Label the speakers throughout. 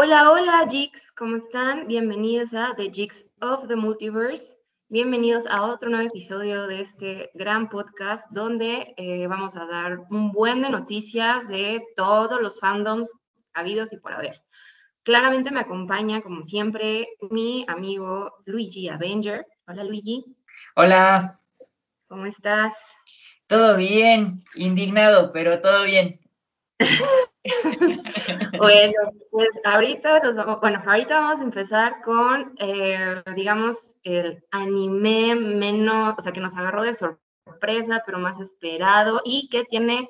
Speaker 1: Hola, hola, Jigs, ¿cómo están? Bienvenidos a The Jigs of the Multiverse. Bienvenidos a otro nuevo episodio de este gran podcast donde eh, vamos a dar un buen de noticias de todos los fandoms habidos y por haber. Claramente me acompaña, como siempre, mi amigo Luigi Avenger. Hola, Luigi.
Speaker 2: Hola.
Speaker 1: ¿Cómo estás?
Speaker 2: Todo bien, indignado, pero todo bien.
Speaker 1: bueno, pues ahorita nos vamos, bueno, ahorita vamos a empezar con, eh, digamos, el anime menos, o sea, que nos agarró de sorpresa, pero más esperado y que tiene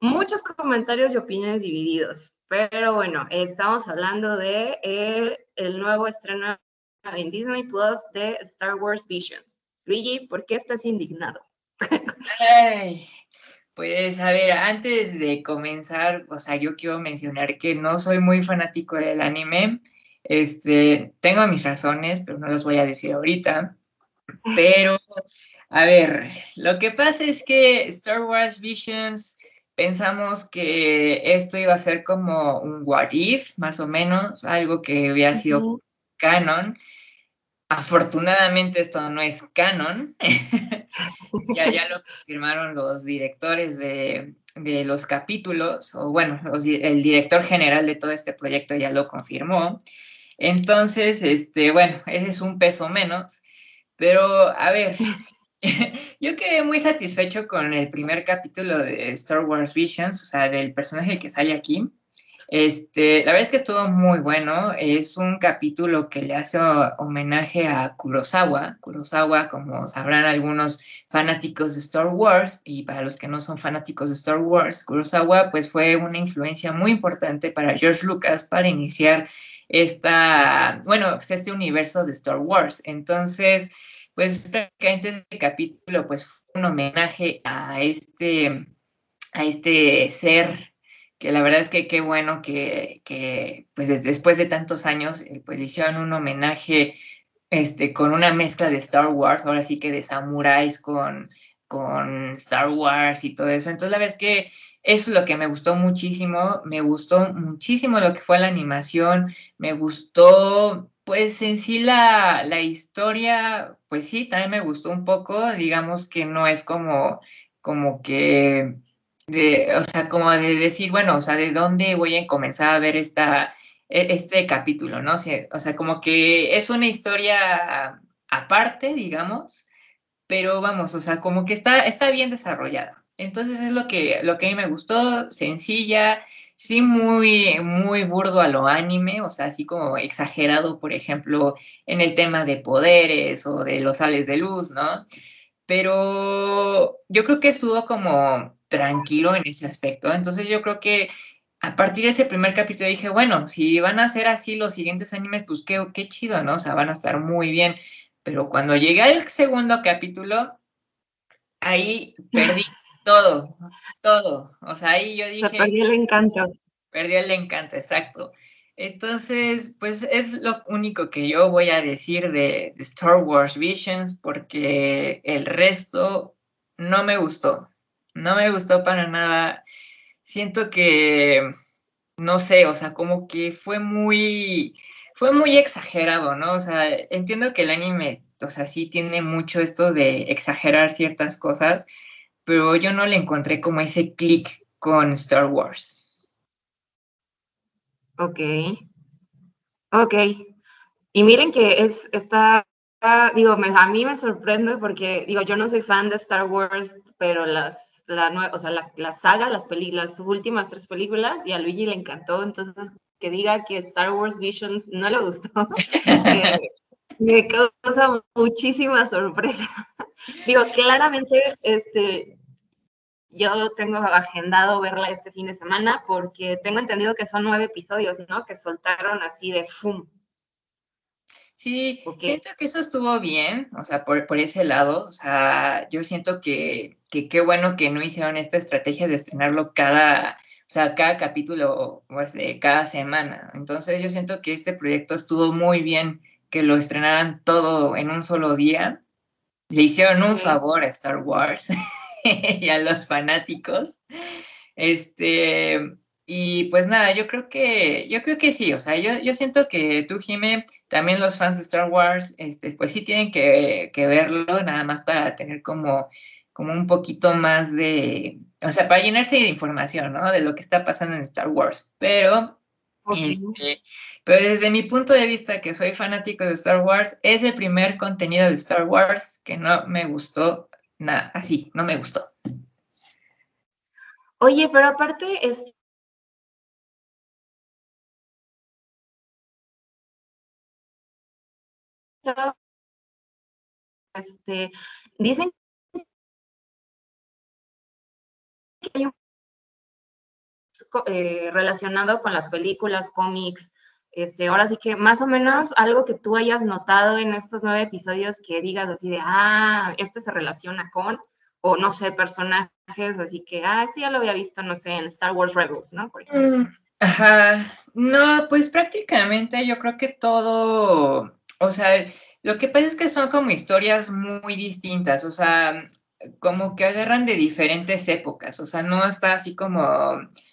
Speaker 1: muchos comentarios y opiniones divididos. Pero bueno, estamos hablando de el, el nuevo estreno en Disney Plus de Star Wars Visions. Luigi, ¿por qué estás indignado?
Speaker 2: Ay, pues a ver, antes de comenzar, o sea, yo quiero mencionar que no soy muy fanático del anime. Este, tengo mis razones, pero no las voy a decir ahorita. Pero, a ver, lo que pasa es que Star Wars Visions pensamos que esto iba a ser como un what if, más o menos, algo que había sido canon. Afortunadamente esto no es canon. ya, ya lo confirmaron los directores de, de los capítulos, o bueno, el director general de todo este proyecto ya lo confirmó. Entonces, este, bueno, ese es un peso menos. Pero, a ver, yo quedé muy satisfecho con el primer capítulo de Star Wars Visions, o sea, del personaje que sale aquí. Este, la verdad es que estuvo muy bueno. Es un capítulo que le hace homenaje a Kurosawa. Kurosawa, como sabrán algunos fanáticos de Star Wars, y para los que no son fanáticos de Star Wars, Kurosawa pues fue una influencia muy importante para George Lucas para iniciar esta, bueno, pues, este universo de Star Wars. Entonces, pues prácticamente este capítulo pues fue un homenaje a este, a este ser que la verdad es que qué bueno que, que pues después de tantos años, eh, pues hicieron un homenaje este, con una mezcla de Star Wars, ahora sí que de samuráis con, con Star Wars y todo eso. Entonces la verdad es que eso es lo que me gustó muchísimo, me gustó muchísimo lo que fue la animación, me gustó pues en sí la, la historia, pues sí, también me gustó un poco, digamos que no es como, como que de, o sea, como de decir, bueno, o sea, ¿de dónde voy a comenzar a ver esta, e, este capítulo, ¿no? O sea, como que es una historia aparte, digamos, pero vamos, o sea, como que está, está bien desarrollada. Entonces es lo que, lo que a mí me gustó, sencilla, sí muy, muy burdo a lo anime, o sea, así como exagerado, por ejemplo, en el tema de poderes o de los sales de luz, ¿no? Pero yo creo que estuvo como tranquilo en ese aspecto. Entonces yo creo que a partir de ese primer capítulo dije, bueno, si van a ser así los siguientes animes, pues qué, qué chido, ¿no? O sea, van a estar muy bien. Pero cuando llegué al segundo capítulo, ahí perdí todo, todo. O sea, ahí yo dije...
Speaker 1: perdió el encanto.
Speaker 2: Perdió el encanto, exacto. Entonces, pues es lo único que yo voy a decir de, de Star Wars Visions, porque el resto no me gustó no me gustó para nada. Siento que, no sé, o sea, como que fue muy, fue muy exagerado, ¿no? O sea, entiendo que el anime, o sea, sí tiene mucho esto de exagerar ciertas cosas, pero yo no le encontré como ese clic con Star Wars.
Speaker 1: Ok. Ok. Y miren que es, está, digo, a mí me sorprende porque, digo, yo no soy fan de Star Wars, pero las la, o sea, la, saga, las, las últimas tres películas, y a Luigi le encantó, entonces que diga que Star Wars Visions no le gustó, me causa muchísima sorpresa. Digo, claramente, este, yo tengo agendado verla este fin de semana porque tengo entendido que son nueve episodios, ¿no? Que soltaron así de fum.
Speaker 2: Sí, siento que eso estuvo bien, o sea, por, por ese lado, o sea, yo siento que, qué bueno que no hicieron esta estrategia de estrenarlo cada, o sea, cada capítulo, pues, de cada semana. Entonces, yo siento que este proyecto estuvo muy bien que lo estrenaran todo en un solo día. Le hicieron un favor a Star Wars y a los fanáticos. Este, Y pues nada, yo creo que, yo creo que sí, o sea, yo, yo siento que tú, Jime, también los fans de Star Wars, este, pues sí tienen que, que verlo, nada más para tener como, como un poquito más de, o sea, para llenarse de información, ¿no? De lo que está pasando en Star Wars. Pero, este, pero desde mi punto de vista, que soy fanático de Star Wars, es el primer contenido de Star Wars que no me gustó nada, así, no me gustó.
Speaker 1: Oye, pero aparte, es, este, dicen que hay un eh, relacionado con las películas, cómics, este, ahora sí que más o menos algo que tú hayas notado en estos nueve episodios que digas así de, ah, este se relaciona con, o no sé, personajes, así que, ah, este ya lo había visto, no sé, en Star Wars Rebels, ¿no? Por ejemplo.
Speaker 2: Mm, ajá, no, pues prácticamente yo creo que todo, o sea, lo que pasa es que son como historias muy distintas, o sea, como que agarran de diferentes épocas, o sea, no está así como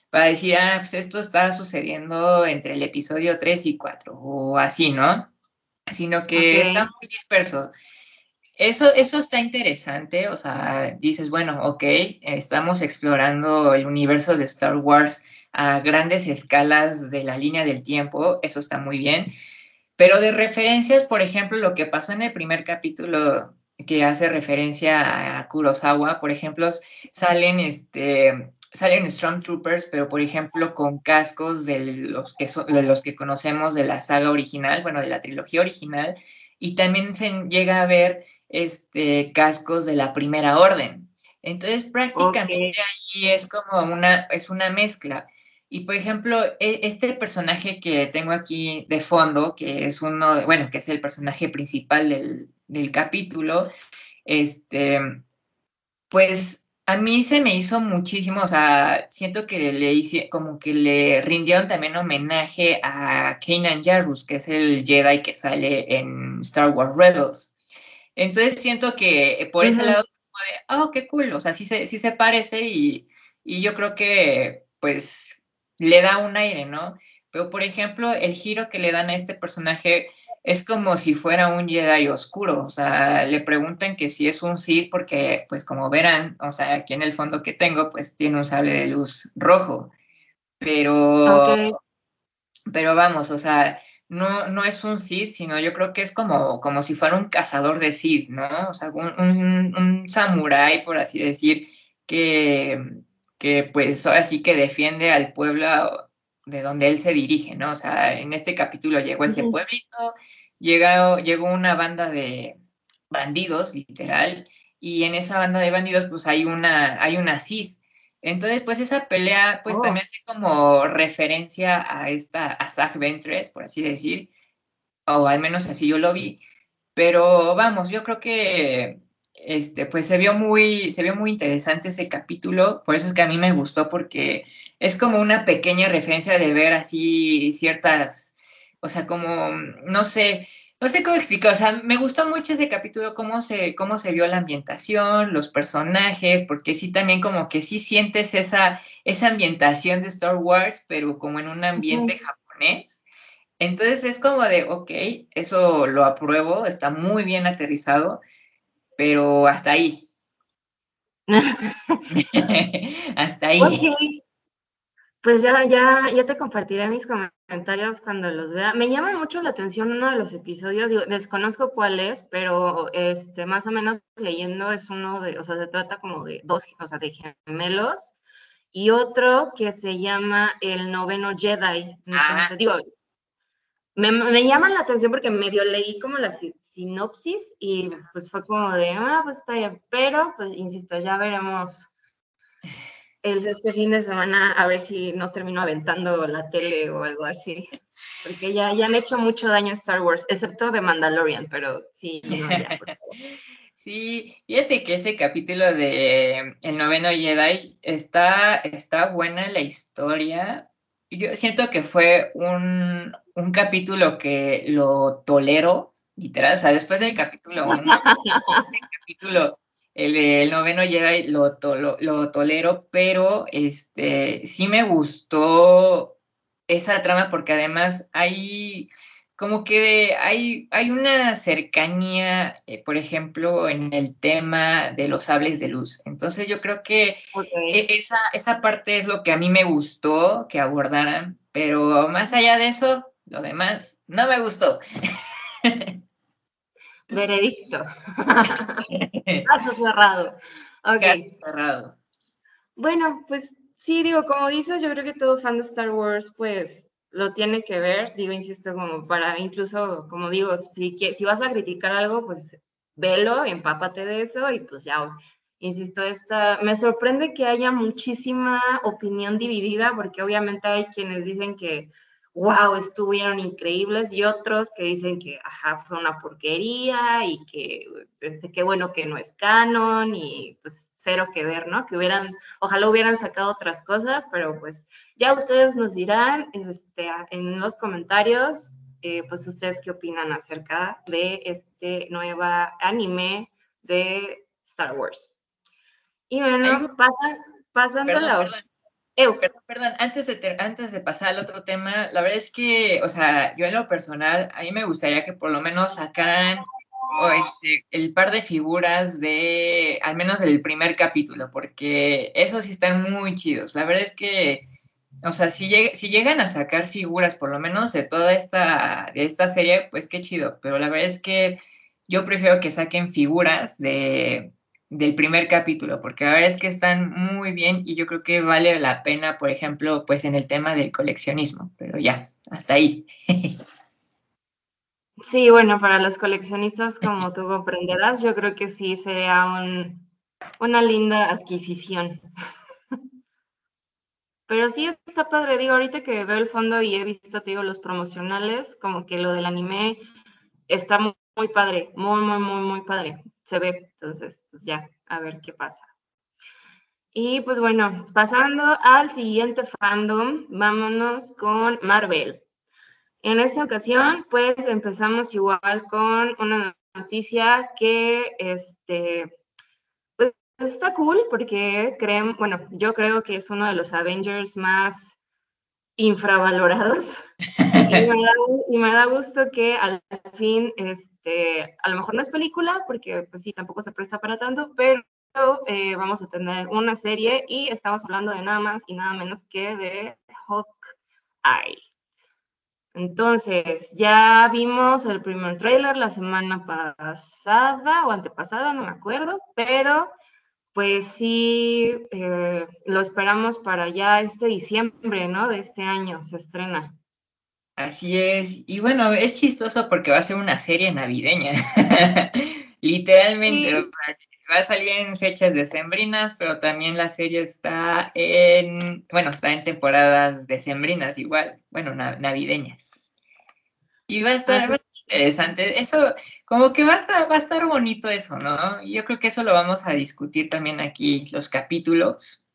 Speaker 2: para decir, ah, pues esto está sucediendo entre el episodio 3 y 4, o así, ¿no? Sino que está muy disperso. Eso, eso está interesante, o sea, dices, bueno, ok, estamos explorando el universo de Star Wars a grandes escalas de la línea del tiempo, eso está muy bien, pero de referencias, por ejemplo, lo que pasó en el primer capítulo que hace referencia a Kurosawa, por ejemplo, salen, este, salen Stormtroopers, pero por ejemplo con cascos de los, que de los que conocemos de la saga original, bueno, de la trilogía original, y también se llega a ver este, cascos de la primera orden. Entonces prácticamente ahí es como una, es una mezcla. Y por ejemplo, e, este personaje que tengo aquí de fondo, que es uno, bueno, que es el personaje principal del, del capítulo, este, pues a mí se me hizo muchísimo, o sea, siento que le hice, como que le rindieron también homenaje a Kanan Jarrus, que es el Jedi que sale en Star Wars Rebels. Entonces siento que por ese lado, oh, qué cool, o sea, sí se, sí se parece y, y yo creo que, pues, le da un aire, ¿no? Pero, por ejemplo, el giro que le dan a este personaje es como si fuera un Jedi oscuro. O sea, le preguntan que si es un Sith, porque, pues, como verán, o sea, aquí en el fondo que tengo, pues tiene un sable de luz rojo. Pero, pero vamos, o sea, no, no es un Sith, sino yo creo que es como, como si fuera un cazador de Sith, ¿no? O sea, un, un, un samurái, por así decir, que, que pues ahora sí que defiende al pueblo de donde él se dirige, ¿no? O sea, en este capítulo llegó ese pueblito, llegó, llegó una banda de bandidos, literal, y en esa banda de bandidos, pues hay una, hay una Sith. Entonces, pues esa pelea, pues oh. también hace como referencia a esta, a Zach Ventres, por así decir, o al menos así yo lo vi. Pero vamos, yo creo que este, pues se vio muy, se vio muy interesante ese capítulo, por eso es que a mí me gustó, porque es como una pequeña referencia de ver así ciertas, o sea, como, no sé, no sé cómo explicar, o sea, me gustó mucho ese capítulo, cómo se, cómo se vio la ambientación, los personajes, porque sí también como que sí sientes esa, esa ambientación de Star Wars, pero como en un ambiente japonés. Entonces es como de, ok, eso lo apruebo, está muy bien aterrizado, pero hasta ahí. hasta ahí.
Speaker 1: Pues ya, ya, ya te compartiré mis comentarios cuando los vea. Me llama mucho la atención uno de los episodios, desconozco cuál es, pero este, más o menos leyendo es uno de, o sea, se trata como de dos, o sea, de gemelos, y otro que se llama El Noveno Jedi. Entonces, digo, me, me, llama la atención porque medio leí como la sinopsis y pues fue como de, ah, pues está bien, pero pues insisto, ya veremos el, este fin de semana a ver si no termino aventando la tele o algo así. Porque ya, ya han hecho mucho daño a Star Wars, excepto de Mandalorian, pero sí,
Speaker 2: Sí, fíjate que ese capítulo de El noveno Jedi está, está buena la historia. Yo siento que fue un, un capítulo que lo tolero, literal, o sea, después del capítulo 1, el capítulo el, noveno Jedi lo, lo, tolero, pero este, sí me gustó esa trama porque además hay como que hay, hay una cercanía, eh, por ejemplo, en el tema de los sables de luz. Entonces yo creo que e, esa, esa parte es lo que a mí me gustó que abordaran, pero más allá de eso, lo demás no me gustó.
Speaker 1: Veredicto. Caso cerrado.
Speaker 2: Caso cerrado.
Speaker 1: Bueno, pues sí, digo, como dices, yo creo que todo fan de Star Wars, pues lo tiene que ver, digo, insisto, como para incluso, como digo, si, si vas a criticar algo, pues velo, empápate de eso y pues ya, insisto, esta, me sorprende que haya muchísima opinión dividida, porque obviamente hay quienes dicen que wow, estuvieron increíbles, y otros que dicen que, ajá, fue una porquería y que, este, qué bueno que no es canon y pues cero que ver, ¿no? Que hubieran, ojalá hubieran sacado otras cosas, pero pues ya ustedes nos dirán este, en los comentarios, eh, pues ustedes qué opinan acerca de este nuevo anime de Star Wars. Y bueno, pasa, pasando la
Speaker 2: Perdón, antes de, antes de pasar al otro tema, la verdad es que, o sea, yo en lo personal, a mí me gustaría que por lo menos sacaran este, el par de figuras de, al menos del primer capítulo, porque esos sí están muy chidos. La verdad es que, o sea, si, si llegan a sacar figuras, por lo menos de toda esta, de esta serie, pues qué chido, pero la verdad es que yo prefiero que saquen figuras de del primer capítulo, porque la verdad es que están muy bien y yo creo que vale la pena, por ejemplo, pues en el tema del coleccionismo, pero ya, hasta ahí.
Speaker 1: Sí, bueno, para los coleccionistas, como tú comprenderás, yo creo que sí sería un, una linda adquisición. Pero sí está padre, digo, ahorita que veo el fondo y he visto, digo, los promocionales, como que lo del anime está muy, muy padre, muy, muy, muy, muy padre se ve. Entonces, pues ya, a ver qué pasa. Y pues bueno, pasando al siguiente fandom, vámonos con Marvel. En esta ocasión, pues empezamos igual con una noticia que, este, pues está cool porque creen, bueno, yo creo que es uno de los Avengers más infravalorados. y, me da, gusto que al fin, este, a lo mejor no es película, porque pues sí, tampoco se presta para tanto, pero eh, vamos a tener una serie y estamos hablando de nada más y nada menos que de Hawkeye. Entonces, ya vimos el primer tráiler la semana pasada o antepasada, no me acuerdo, pero pues sí, eh, lo esperamos para ya este diciembre, ¿no? De este año se estrena.
Speaker 2: Así es, y bueno, es chistoso porque va a ser una serie navideña, literalmente, va a salir en fechas decembrinas, pero también la serie está en, bueno, está en temporadas decembrinas igual, bueno, navideñas. Y va a estar, interesante. Eso, como que va a, estar, va a estar bonito eso, ¿no? Yo creo que eso lo vamos a discutir también aquí, los capítulos.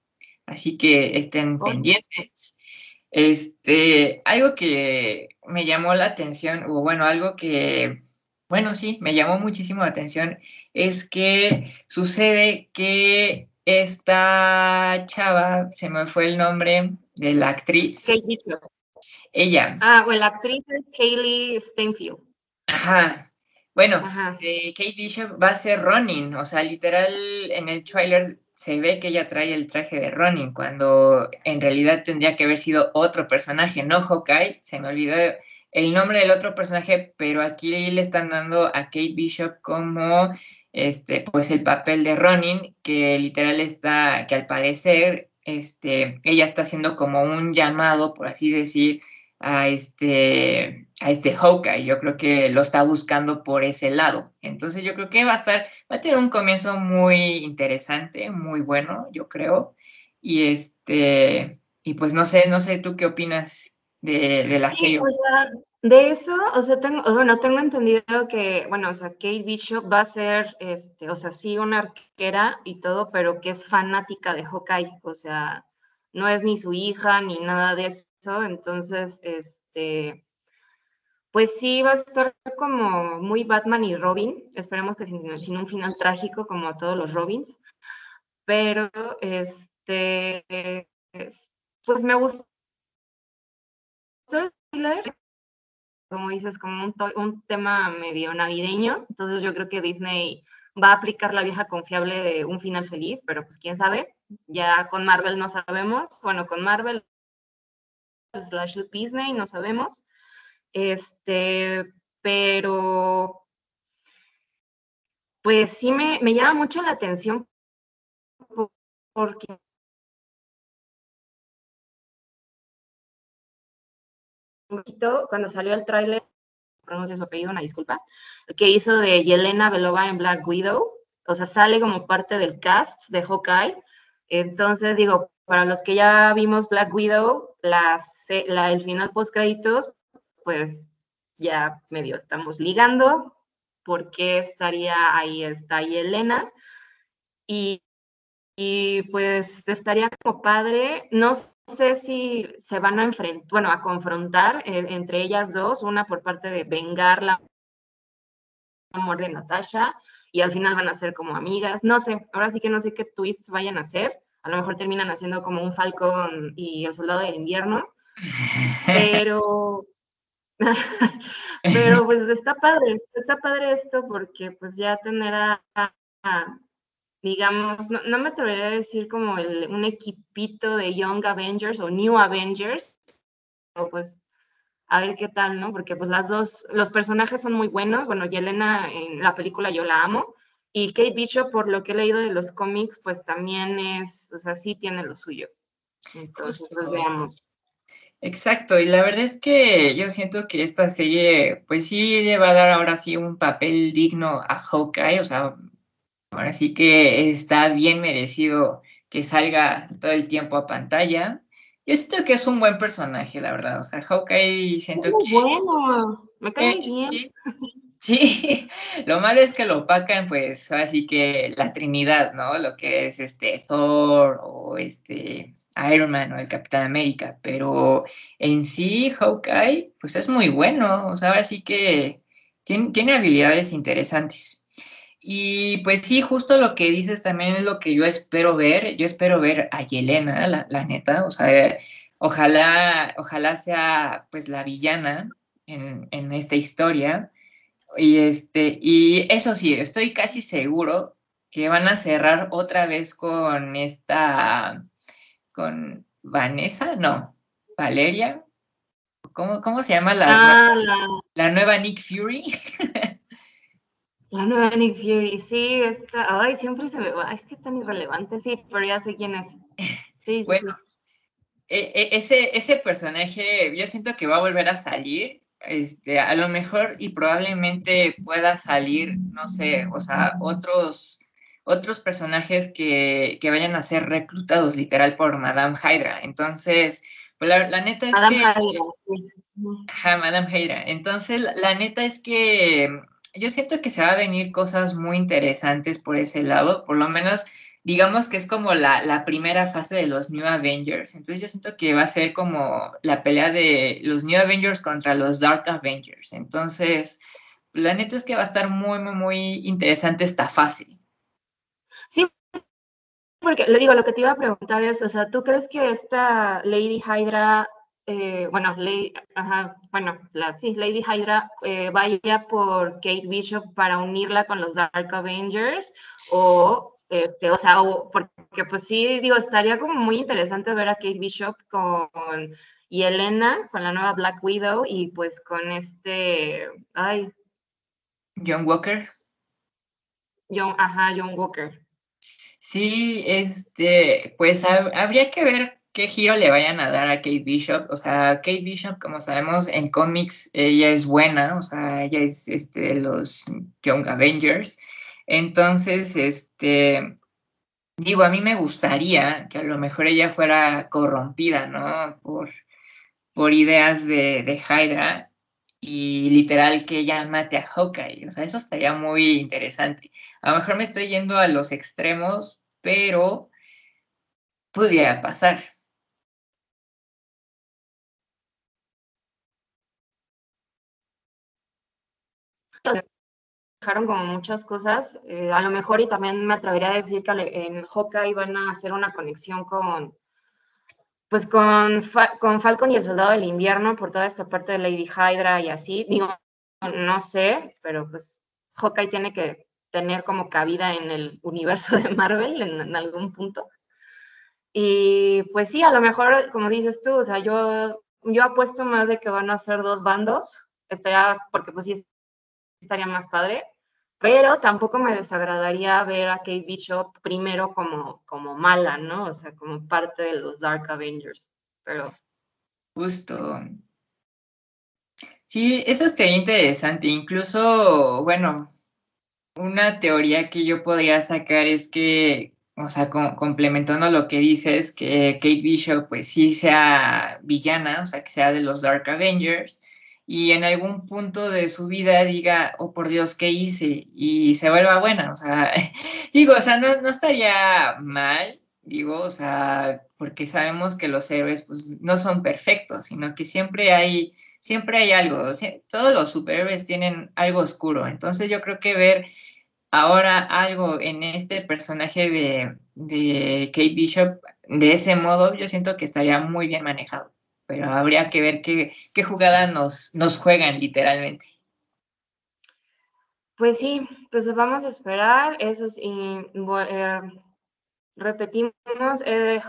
Speaker 2: Así que estén pendientes. Este, algo que me llamó la atención, o bueno, algo que, bueno, sí, me llamó muchísimo la atención, es que sucede que esta chava, se me fue el nombre de la actriz. Ella.
Speaker 1: Ah, bueno, la actriz es Kaylee Steinfeld.
Speaker 2: Ajá. Bueno, eh, Kate Bishop va a ser Ronin, o sea, literal en el trailer se ve que ella trae el traje de Ronin, cuando en realidad tendría que haber sido otro personaje, no Hawkeye, se me olvidó el nombre del otro personaje, pero aquí le están dando a Kate Bishop como este, pues el papel de Ronin, que literal está, que al parecer, este, ella está haciendo como un llamado, por así decir, a este, a este Hawkeye. Yo creo que lo está buscando por ese lado. Entonces yo creo que va a estar, va a tener un comienzo muy interesante, muy bueno, yo creo. Y este, y pues no sé, no sé tú qué opinas de, de la serie.
Speaker 1: de eso, o sea, tengo, bueno, tengo entendido que, bueno, o sea, Kate Bishop va a ser, este, o sea, sí una arquera y todo, pero que es fanática de Hawkeye, o sea, no es ni su hija ni nada de eso, entonces, este, pues sí va a estar como muy Batman y Robin. Esperemos que sin, sin un final trágico como todos los Robins. Pero este, pues me gustó trailer como dices, como un, un, tema medio navideño. Entonces yo creo que Disney va a aplicar la vieja confiable de un final feliz, pero pues quién sabe. Ya con Marvel no sabemos. Bueno, con Marvel slash Disney no sabemos. Este, pero pues sí me, me llama mucho la atención porque cuando salió el tráiler, pronuncia su apellido, una disculpa, que hizo de Yelena Belova en Black Widow, o sea, sale como parte del cast de Hawkeye. Entonces, digo, para los que ya vimos Black Widow, la, el final post créditos, pues ya medio estamos ligando, porque estaría ahí, está Yelena. Y, y pues estaría como padre, no sé si se van a enfrentar, bueno, a confrontar eh, entre ellas dos, una por parte de vengar la amor de Natasha y al final van a ser como amigas. No sé, ahora sí que no sé qué twists vayan a hacer. A lo mejor terminan haciendo como un Falcon y el Soldado del Invierno. Pero, pero pues está padre, está padre esto porque pues ya tener a digamos, no, me atrevería a decir como un equipito de Young Avengers o New Avengers, o pues a ver qué tal, ¿no? Porque pues las dos, los personajes son muy buenos, bueno, Yelena en la película yo la amo, y Kate Bishop, por lo que he leído de los cómics, pues también es, o sea, sí tiene lo suyo. Entonces, pues veamos.
Speaker 2: Exacto, y la verdad es que yo siento que esta serie, pues sí le va a dar ahora sí un papel digno a Hawkeye, o sea, Ahora sí que está bien merecido que salga todo el tiempo a pantalla. Yo siento que es un buen personaje, la verdad. O sea, Hawkeye siento que.
Speaker 1: bueno, me cae eh, bien.
Speaker 2: Sí, sí, lo malo es que lo opacan, pues, así que la Trinidad, ¿no? Lo que es este Thor o este Iron Man o el Capitán América. Pero en sí, Hawkeye, pues es muy bueno. O sea, ahora sí que tiene, tiene habilidades interesantes. Y pues sí, justo lo que dices también es lo que yo espero ver. Yo espero ver a Yelena, la, neta. O sea, ojalá, ojalá sea pues la villana en, en, esta historia. Y, este, y eso sí, estoy casi seguro que van a cerrar otra vez con esta, con Vanessa, no, Valeria. ¿Cómo, cómo se llama la,
Speaker 1: ah, la...
Speaker 2: la nueva Nick Fury?
Speaker 1: La nueva Nick Fury, sí, está, ay, siempre se me va, es que es tan irrelevante, sí, pero ya sé quién es. Sí,
Speaker 2: bueno, e, e, ese, ese personaje, yo siento que va a volver a salir, este, a lo mejor y probablemente pueda salir, no sé, o sea, otros, otros personajes que, que vayan a ser reclutados literal por Madame Hydra. Entonces, pues la, la neta es
Speaker 1: Madame
Speaker 2: que...
Speaker 1: Hydra, sí.
Speaker 2: Ajá, Madame Hydra. Entonces, la neta es que yo siento que se va a venir cosas muy interesantes por ese lado, por lo menos digamos que es como la, primera fase de los New Avengers. Entonces yo siento que va a ser como la pelea de los New Avengers contra los Dark Avengers. Entonces, la neta es que va a estar muy, muy, muy interesante esta fase.
Speaker 1: Sí, porque le digo, lo que te iba a preguntar es, o sea, ¿tú crees que esta Lady Hydra eh, bueno, Lady, bueno, la, sí, Lady Hydra eh, vaya por Kate Bishop para unirla con los Dark Avengers o, este, o sea, porque pues sí, digo, estaría como muy interesante ver a Kate Bishop con y Elena, con la nueva Black Widow y pues con este, ay.
Speaker 2: John Walker.
Speaker 1: John, ajá, John Walker.
Speaker 2: Sí, este, pues habría que ver qué giro le vayan a dar a Kate Bishop. O sea, Kate Bishop, como sabemos, en cómics ella es buena, o sea, ella es este, los Young Avengers. Entonces, este, digo, a mí me gustaría que a lo mejor ella fuera corrompida, ¿no? Por, por ideas de, de Hydra y literal que ella mate a Hawkeye. O sea, eso estaría muy interesante. A lo mejor me estoy yendo a los extremos, pero podría pasar.
Speaker 1: Dejaron como muchas cosas. Eh, a lo mejor, y también me atrevería a decir que en Hawkeye van a hacer una conexión con, pues con, con Falcon y el Soldado del Invierno por toda esta parte de Lady Hydra y así. Digo, no sé, pero pues Hawkeye tiene que tener como cabida en el universo de Marvel en, algún punto. Y pues sí, a lo mejor, como dices tú, o sea, yo, yo apuesto más de que van a ser dos bandos, estaría, porque pues sí estaría más padre, pero tampoco me desagradaría ver a Kate Bishop primero como, como mala, ¿no? O sea, como parte de los Dark Avengers, pero...
Speaker 2: Justo. Sí, eso estaría interesante. Incluso, bueno, una teoría que yo podría sacar es que, o sea, complementando lo que dices, que Kate Bishop pues sí sea villana, o sea, que sea de los Dark Avengers, y en algún punto de su vida diga, oh por Dios, ¿qué hice? Y se vuelva buena, o sea, digo, o sea, no, estaría mal, digo, o sea, porque sabemos que los héroes pues no son perfectos, sino que siempre hay, siempre hay algo, todos los superhéroes tienen algo oscuro, entonces yo creo que ver ahora algo en este personaje de, de Kate Bishop de ese modo, yo siento que estaría muy bien manejado, pero habría que ver qué, qué jugada nos, juegan literalmente.
Speaker 1: Pues sí, pues vamos a esperar, eso sí, eh, repetimos, eh,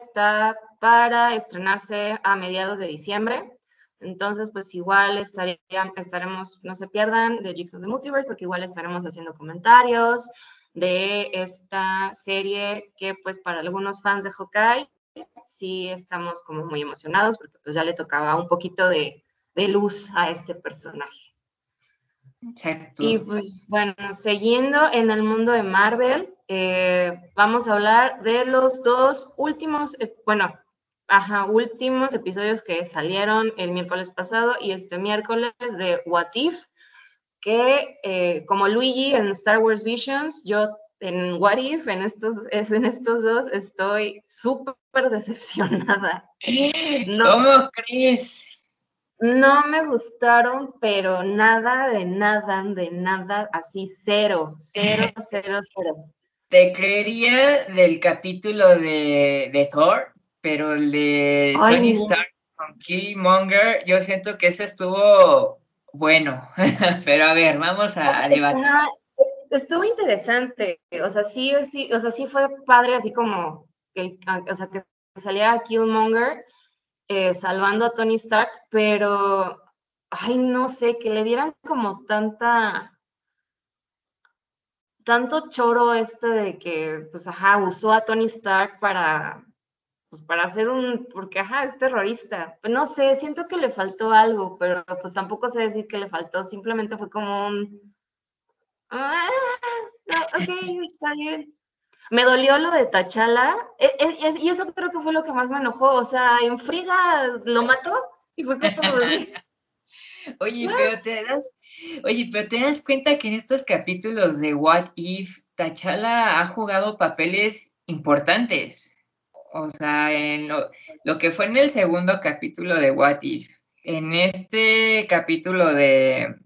Speaker 1: está para estrenarse a mediados de diciembre, entonces, pues igual estaría, estaremos, no se pierdan de Jigs of the Multiverse, porque igual estaremos haciendo comentarios de esta serie que pues para algunos fans de Hawkeye sí estamos como muy emocionados porque pues ya le tocaba un poquito de, de luz a este personaje. Exacto. Y pues bueno, siguiendo en el mundo de Marvel, eh, vamos a hablar de los dos últimos, eh, bueno, ajá, últimos episodios que salieron el miércoles pasado y este miércoles de What If, que eh, como Luigi en Star Wars Visions, yo en What If, en estos, en estos dos, estoy súper decepcionada.
Speaker 2: ¿Cómo crees?
Speaker 1: No me gustaron, pero nada de nada, de nada, así cero, cero, cero, cero.
Speaker 2: Te creería del capítulo de, de Thor, pero el de Tony Stark con Killmonger, yo siento que ese estuvo bueno. pero a ver, vamos a, debatir.
Speaker 1: Estuvo interesante. O sea, sí, o sea, sí fue padre, así como que, o sea, que salía Killmonger eh, salvando a Tony Stark, pero ay, no sé, que le dieran como tanta tanto choro este de que, pues, ajá, usó a Tony Stark para, pues para hacer un, porque ajá, es terrorista. Pues no sé, siento que le faltó algo, pero pues tampoco sé decir que le faltó, simplemente fue como un... Ah, ok, está bien. Me dolió lo de Tachala, e, e, y eso creo que fue lo que más me enojó, o sea, en Frida lo mató y fue como...
Speaker 2: Oye, pero te das, oye, pero te das cuenta que en estos capítulos de What If, Tachala ha jugado papeles importantes. O sea, en lo, que fue en el segundo capítulo de What If, en este capítulo de,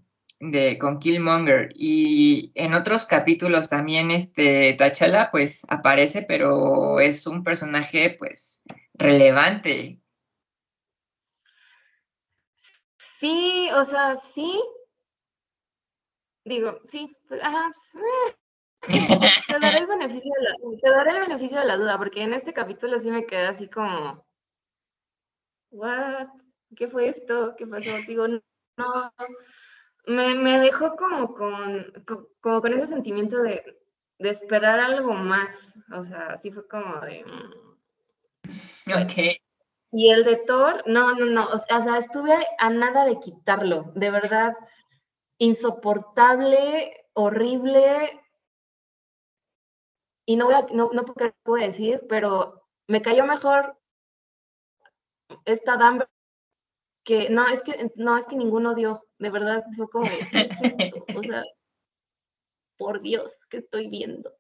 Speaker 2: de con Killmonger y en otros capítulos también este T'Challa pues aparece, pero es un personaje pues relevante.
Speaker 1: Sí, o sea, sí. Digo, sí, pues, pues, te daré el beneficio de la, te daré el beneficio de la duda, porque en este capítulo sí me quedé así como, what, ¿qué fue esto? ¿Qué pasó? Digo, no, me, me dejó como con, como con ese sentimiento de, de esperar algo más, o sea, sí fue como de...
Speaker 2: Mm, ok.
Speaker 1: Y el de Thor, no, no, no, o sea, estuve a nada de quitarlo, de verdad, insoportable, horrible, y no voy a, no, no puedo decir, pero me cayó mejor esta Danvers que no es que no es que ninguno dio, de verdad fue como o sea, por Dios, ¿qué estoy viendo?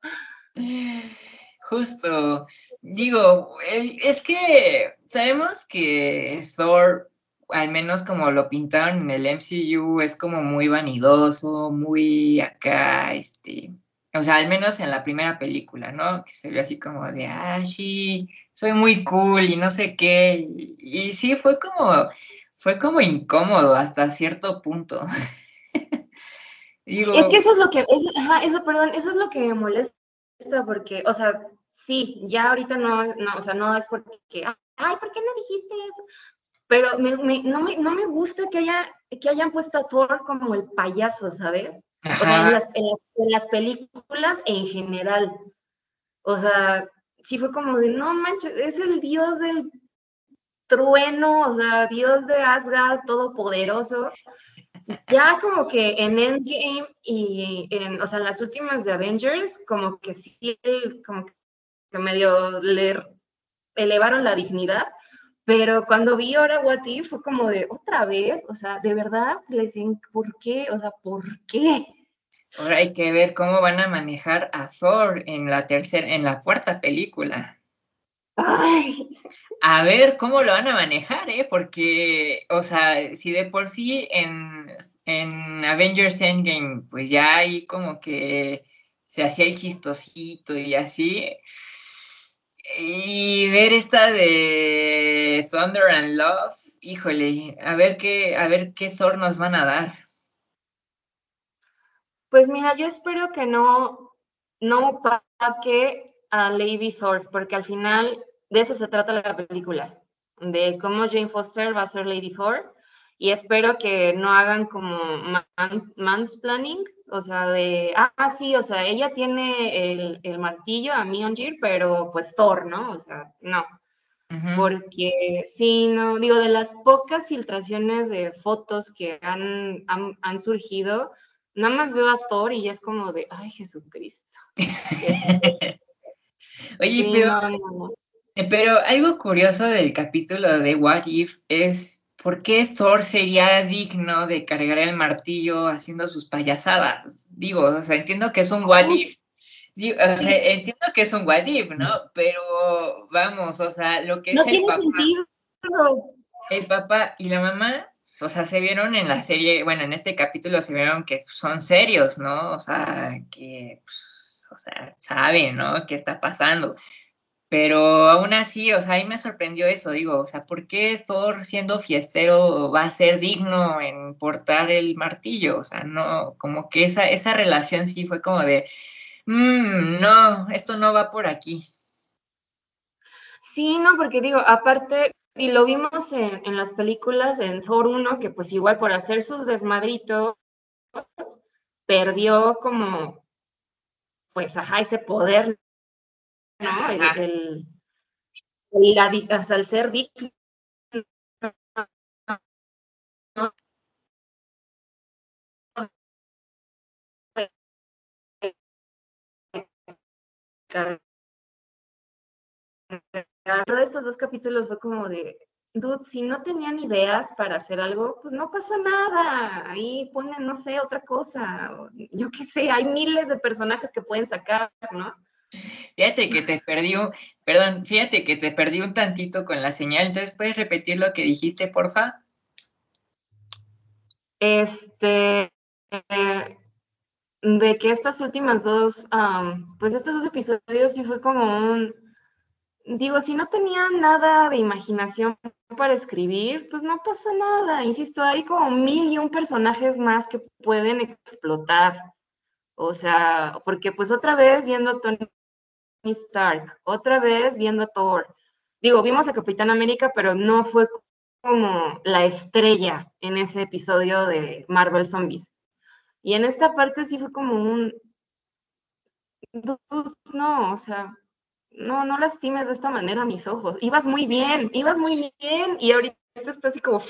Speaker 2: Justo, digo, es que sabemos que Thor al menos como lo pintaron en el MCU, es como muy vanidoso, muy acá, este, o sea, al menos en la primera película, ¿no? Que se ve así como de, ah, sí, soy muy cool y no sé qué. Y, sí, fue como, fue como incómodo hasta cierto punto.
Speaker 1: es que eso es lo que, eso, perdón, eso es lo que me molesta, porque, o sea, sí, ya ahorita no, no, o sea, no es porque, ay, ¿por qué no dijiste eso? Pero no, me, no me gusta que, haya, que hayan puesto a Thor como el payaso, ¿sabes? O sea, en las, en, las, películas en general. O sea, sí fue como de, no manches, es el dios del trueno, o sea, dios de Asgard, todopoderoso. Ya como que en Endgame y en, o sea, las últimas de Avengers, como que sí, como que medio le elevaron la dignidad, pero cuando vi ahora What fue como de otra vez, o sea, de verdad les ¿por qué? O sea, ¿por qué?
Speaker 2: Ahora hay que ver cómo van a manejar a Thor en la tercera, en la cuarta película. Ay. A ver cómo lo van a manejar, ¿eh? Porque, o sea, si de por sí en, en Avengers Endgame, pues ya ahí como que se hacía el chistosito y así, y ver esta de Thunder and Love, híjole, a ver qué, a ver qué Thor nos van a dar.
Speaker 1: Pues mira, yo espero que no, no paque a Lady Thor, porque al final de eso se trata la película, de cómo Jane Foster va a ser Lady Thor, y espero que no hagan como mansplaining, o sea, de, ah, sí, o sea, ella tiene el, el martillo a Mjolnir, pero pues Thor, ¿no? O sea, no. Porque sí, no, digo, de las pocas filtraciones de fotos que han, han, surgido, nada más veo a Thor y ya es como de, ay, Jesucristo.
Speaker 2: Oye, pero, pero algo curioso del capítulo de What If es ¿por qué Thor sería digno de cargar el martillo haciendo sus payasadas? Digo, o sea, entiendo que es un what if. o sea, entiendo que es un what if, ¿no? Pero vamos, o sea, lo que es el papá. El papá y la mamá, o sea, se vieron en la serie, bueno, en este capítulo se vieron que son serios, ¿no? O sea, que, pues, o sea, saben, ¿no? ¿Qué está pasando? Pero aún así, o sea, ahí me sorprendió eso, digo, o sea, ¿por qué Thor siendo fiestero va a ser digno en portar el martillo? O sea, no, como que esa, esa relación sí fue como de, mmm, no, esto no va por aquí.
Speaker 1: Sí, no, porque digo, aparte, y lo vimos en, en las películas, en Thor 1, que pues igual por hacer sus desmadritos, perdió como, pues, ajá, ese poder ¿no? El, el, o sea, el ser digno. de estos dos capítulos fue como de, dude, si no tenían ideas para hacer algo, pues no pasa nada. Ahí ponen, no sé, otra cosa. Yo qué sé, hay miles de personajes que pueden sacar, ¿no?
Speaker 2: Fíjate que te perdí, perdón, fíjate que te perdí un tantito con la señal, entonces puedes repetir lo que dijiste, porfa.
Speaker 1: Este, eh, de que estas últimas dos, pues estos dos episodios sí fue como un, digo, si no tenía nada de imaginación para escribir, pues no pasa nada, insisto, hay como mil y un personajes más que pueden explotar. O sea, porque pues otra vez viendo Tony Stark, otra vez viendo Thor. Digo, vimos a Capitán América, pero no fue como la estrella en ese episodio de Marvel Zombies. Y en esta parte sí fue como un... No, o sea, no, no lastimes de esta manera mis ojos. Ibas muy bien, ibas muy bien y ahorita está así como...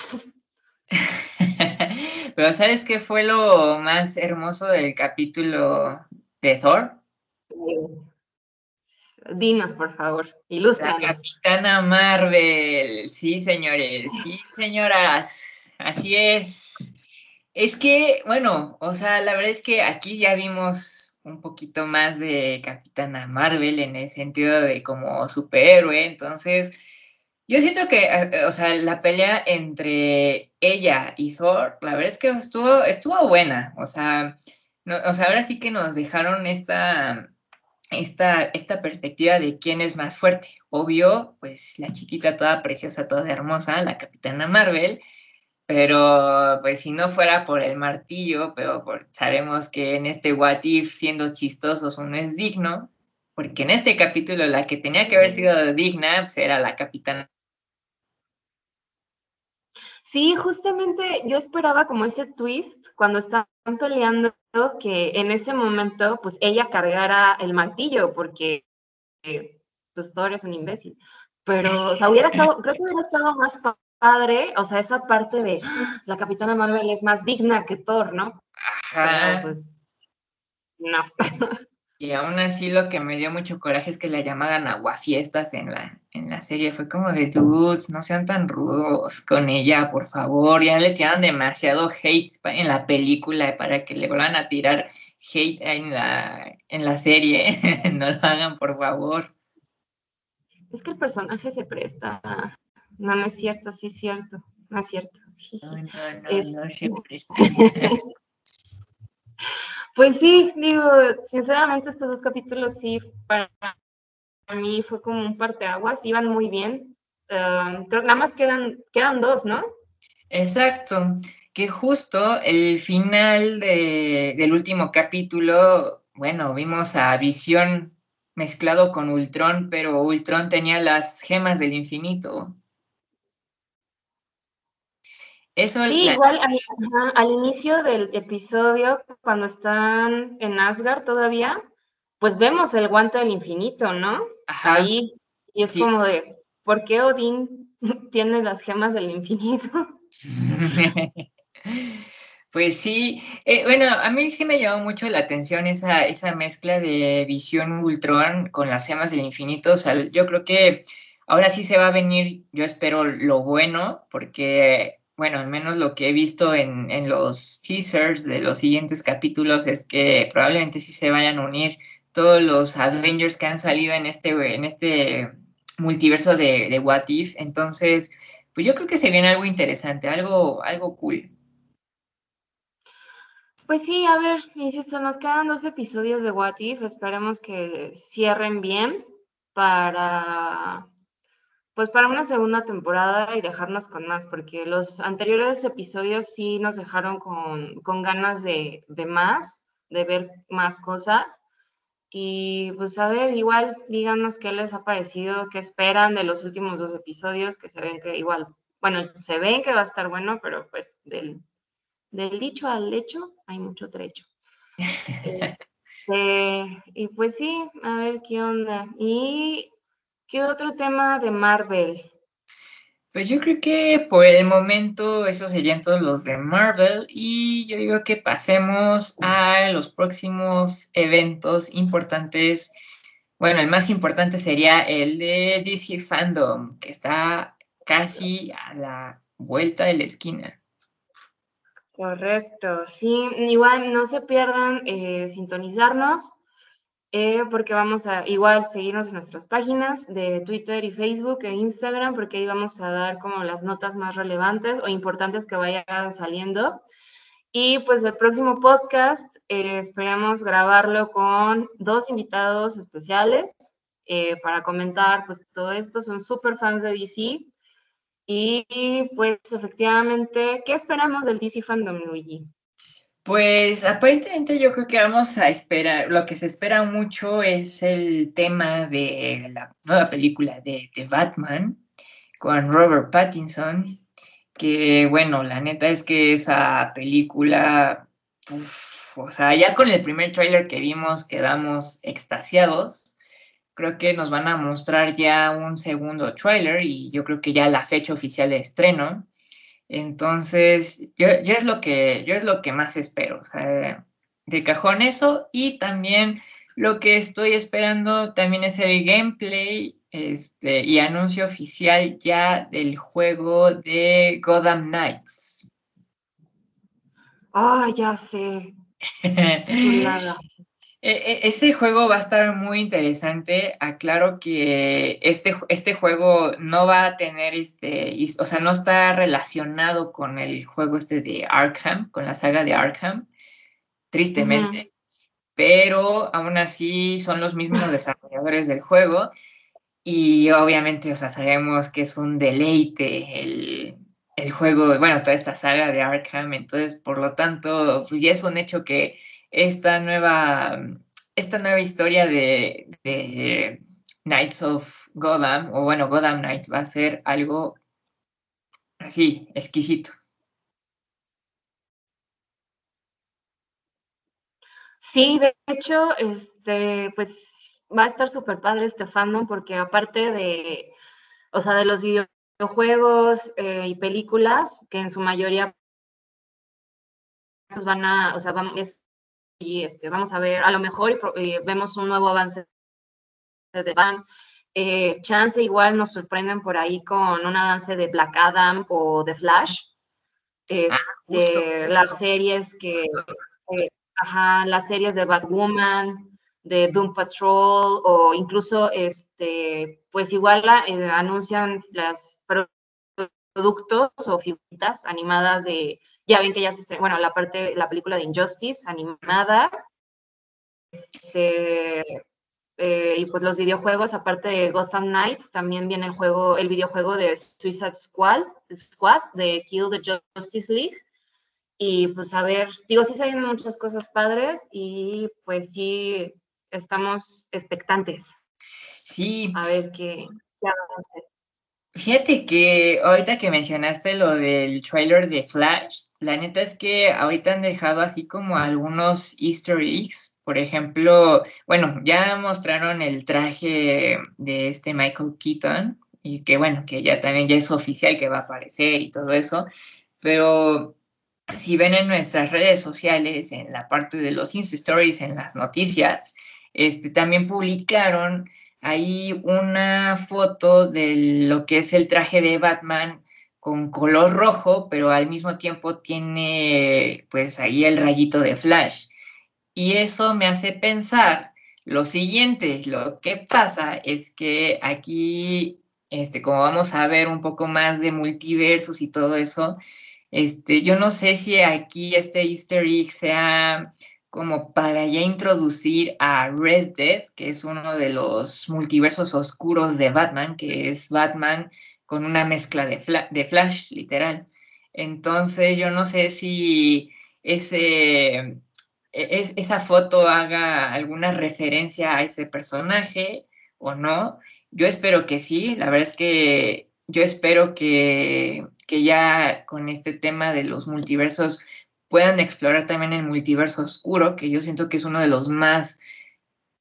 Speaker 2: Pero ¿sabes qué fue lo más hermoso del capítulo de Thor?
Speaker 1: Dinos, por favor, ilústranos.
Speaker 2: La Capitana Marvel, sí, señores, sí, señoras, así es. Es que, bueno, o sea, la verdad es que aquí ya vimos un poquito más de Capitana Marvel en el sentido de como superhéroe, entonces Yo siento que, eh, eh, o sea, la pelea entre ella y Thor, la verdad es que estuvo, estuvo buena. O sea, o sea, ahora sí que nos dejaron esta, esta, esta perspectiva de quién es más fuerte. Obvio, pues la chiquita toda preciosa, toda hermosa, la capitana Marvel, pero pues si no fuera por el martillo, pero sabemos que en este What If siendo chistosos uno es digno, porque en este capítulo la que tenía que haber sido digna pues, era la capitana.
Speaker 1: Sí, justamente yo esperaba como ese twist cuando estaban peleando que en ese momento pues ella cargara el martillo porque pues Thor es un imbécil. Pero, o sea, hubiera estado, creo que hubiera estado más padre, o sea, esa parte de ¡ah! la Capitana Marvel es más digna que Thor, ¿no? Ajá. pues, no.
Speaker 2: Y aún así lo que me dio mucho coraje es que la llamaran aguafiestas en la, en la serie. Fue como de dudes, no sean tan rudos con ella, por favor. Ya le tiraron demasiado hate en la película para que le vuelvan a tirar hate en la, en la serie. no lo hagan, por favor.
Speaker 1: Es que el personaje se presta. No, no es cierto, sí es cierto. No es cierto.
Speaker 2: No, no, no, no se presta.
Speaker 1: Pues sí, digo, sinceramente estos dos capítulos sí, para mí fue como un parteaguas, iban muy bien. creo que nada más quedan, quedan dos, ¿no?
Speaker 2: Exacto, que justo el final del último capítulo, bueno, vimos a Visión mezclado con Ultron, pero Ultron tenía las gemas del infinito.
Speaker 1: Eso sí, igual al, inicio del episodio, cuando están en Asgard todavía, pues vemos el guante del infinito, ¿no? Ajá. Ahí, y es como de, ¿por qué Odín tiene las gemas del infinito?
Speaker 2: Pues sí, eh, bueno, a mí sí me llamó mucho la atención esa, esa mezcla de visión Ultron con las gemas del infinito. O sea, yo creo que ahora sí se va a venir, yo espero lo bueno, porque bueno, al menos lo que he visto en, los teasers de los siguientes capítulos es que probablemente sí se vayan a unir todos los Avengers que han salido en este, en este multiverso de, de What If. Entonces, pues yo creo que se viene algo interesante, algo, algo cool.
Speaker 1: Pues sí, a ver, insisto, nos quedan dos episodios de What If, esperemos que cierren bien para pues para una segunda temporada y dejarnos con más, porque los anteriores episodios sí nos dejaron con, ganas de, más, de ver más cosas. Y pues a ver, igual díganos qué les ha parecido, qué esperan de los últimos dos episodios, que se ven que igual, bueno, se ven que va a estar bueno, pero pues del, del dicho al hecho hay mucho trecho. Este, y pues sí, a ver qué onda. Y ¿Qué otro tema de Marvel?
Speaker 2: Pues yo creo que por el momento esos serían todos los de Marvel y yo digo que pasemos a los próximos eventos importantes. Bueno, el más importante sería el de DC Fandom, que está casi a la vuelta de la esquina.
Speaker 1: Correcto, sí, igual no se pierdan eh, sintonizarnos eh, porque vamos a igual seguirnos en nuestras páginas de Twitter y Facebook e Instagram, porque ahí vamos a dar como las notas más relevantes o importantes que vayan saliendo. Y pues el próximo podcast eh, esperamos grabarlo con dos invitados especiales eh, para comentar pues todo esto. Son súper fans de DC. Y pues efectivamente, ¿qué esperamos del DC Fandom, Luigi?
Speaker 2: Pues aparentemente yo creo que vamos a esperar, lo que se espera mucho es el tema de la nueva película de, Batman con Robert Pattinson, que bueno, la neta es que esa película, o sea, ya con el primer tráiler que vimos quedamos extasiados. Creo que nos van a mostrar ya un segundo tráiler y yo creo que ya la fecha oficial de estreno. Entonces, yo, es lo que, yo es lo que más espero, de cajón eso, y también lo que estoy esperando también es el gameplay este, y anuncio oficial ya del juego de Gotham Knights.
Speaker 1: Ah, ya sé.
Speaker 2: e, ese juego va a estar muy interesante. Aclaro que este, este juego no va a tener este, o sea, no está relacionado con el juego este de Arkham, con la saga de Arkham, tristemente. Pero aún así son los mismos desarrolladores del juego. Y obviamente, o sea, sabemos que es un deleite el, el juego, bueno, toda esta saga de Arkham. Entonces, por lo tanto, pues ya es un hecho que esta nueva, esta nueva historia de, Knights of Gotham, o bueno, Gotham Knights va a ser algo así, exquisito.
Speaker 1: Sí, de hecho, este, pues va a estar súper padre este fandom porque aparte de, o sea, de los videojuegos eh, y películas, que en su mayoría pues, van a, o sea, van, es y este, vamos a ver, a lo mejor eh, vemos un nuevo avance de Van. Eh, chance igual nos sorprenden por ahí con una avance de Black Adam o de Flash. Ah, este, las series que, eh, ajá, las series de Batwoman, de Doom Patrol o incluso, este, pues igual anuncian las productos o figuritas animadas de ya ven que ya se estrenó, bueno, la parte, la película de Injustice animada. Este, eh, y pues los videojuegos, aparte de Gotham Knights, también viene el juego, el videojuego de Suicide Squad, Squad de Kill the Justice League. Y pues a ver, digo, sí vienen muchas cosas padres y pues sí estamos expectantes.
Speaker 2: Sí.
Speaker 1: A ver qué, qué vamos a hacer.
Speaker 2: Fíjate que ahorita que mencionaste lo del trailer de Flash, la neta es que ahorita han dejado así como algunos easter eggs. Por ejemplo, bueno, ya mostraron el traje de este Michael Keaton y que bueno, que ya también ya es oficial que va a aparecer y todo eso. Pero si ven en nuestras redes sociales, en la parte de los Insta Stories, en las noticias, este, también publicaron hay una foto de lo que es el traje de Batman con color rojo, pero al mismo tiempo tiene pues ahí el rayito de Flash. Y eso me hace pensar lo siguiente, lo que pasa es que aquí, este, como vamos a ver un poco más de multiversos y todo eso, este, yo no sé si aquí este easter egg sea como para ya introducir a Red Death, que es uno de los multiversos oscuros de Batman, que es Batman con una mezcla de, de Flash, literal. Entonces yo no sé si ese, e-, es, esa foto haga alguna referencia a ese personaje o no. Yo espero que sí, la verdad es que yo espero que, que ya con este tema de los multiversos puedan explorar también el multiverso oscuro, que yo siento que es uno de los más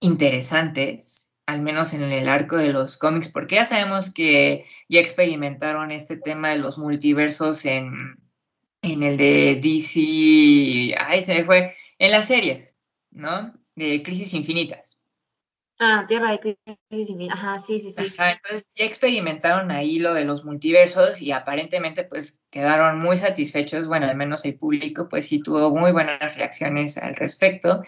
Speaker 2: interesantes, al menos en el arco de los cómics, porque ya sabemos que ya experimentaron este tema de los multiversos en, en el de DC, ay, se me fue, en las series, ¿no? De Crisis Infinitas.
Speaker 1: Ah, Tierra de Crisis Ajá, sí, sí, sí.
Speaker 2: entonces ya experimentaron ahí lo de los multiversos y aparentemente pues quedaron muy satisfechos, bueno, al menos el público pues sí tuvo muy buenas reacciones al respecto.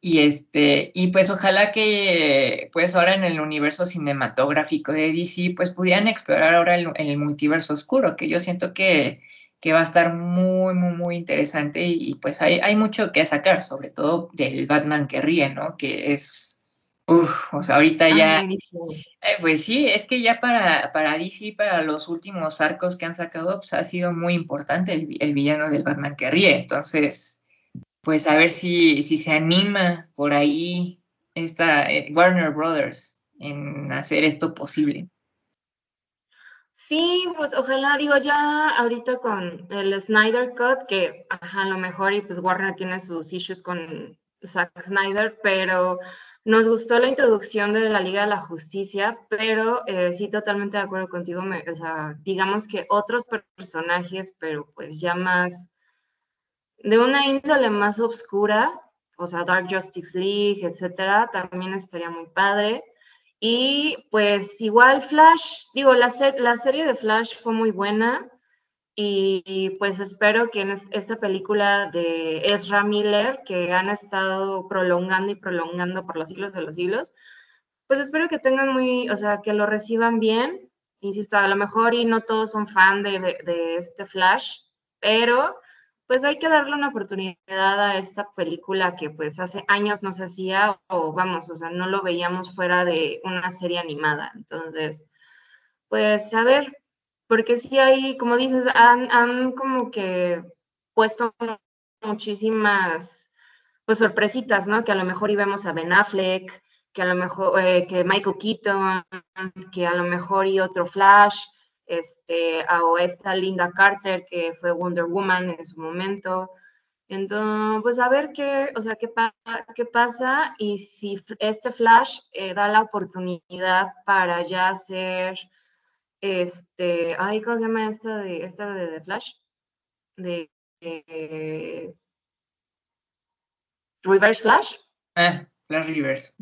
Speaker 2: Y este, y pues ojalá que pues ahora en el universo cinematográfico de DC pues pudieran explorar ahora el, multiverso oscuro, que yo siento que, que, va a estar muy, muy, muy interesante y, pues hay, hay mucho que sacar, sobre todo del Batman que ríe, ¿no? Que es Uf, o sea, ahorita ya. Eh, pues sí, es que ya para, para DC, para los últimos arcos que han sacado, pues ha sido muy importante el, villano del Batman que ríe. Entonces, pues a ver si, si se anima por ahí esta eh, Warner Brothers en hacer esto posible.
Speaker 1: Sí, pues ojalá, digo, ya ahorita con el Snyder Cut, que ajá, a lo mejor y pues Warner tiene sus issues con Zack Snyder, pero nos gustó la introducción de la Liga de la Justicia, pero eh, sí, totalmente de acuerdo contigo. o sea, digamos que otros personajes, pero pues ya más de una índole más oscura, o sea, Dark Justice League, etcétera, también estaría muy padre. Y pues igual Flash, digo, la, la serie de Flash fue muy buena. Y, pues espero que en esta película de Ezra Miller, que han estado prolongando y prolongando por los siglos de los siglos, pues espero que tengan muy, o sea, que lo reciban bien. Insisto, a lo mejor y no todos son fan de, de este Flash, pero pues hay que darle una oportunidad a esta película que pues hace años no se hacía o vamos, o sea, no lo veíamos fuera de una serie animada. Entonces, pues a ver, porque sí hay, como dices, han, como que puesto muchísimas pues sorpresitas, ¿no? Que a lo mejor íbamos a Ben Affleck, que a lo mejor eh, que Michael Keaton, que a lo mejor y otro Flash, este, o esta Linda Carter que fue Wonder Woman en su momento. Entonces, pues a ver qué, o sea, qué, qué pasa y si este Flash eh, da la oportunidad para ya hacer este, ay, ¿cómo se llama esta de, esta de, Flash? De, Reverse Flash.
Speaker 2: Ah, Flash Reverse.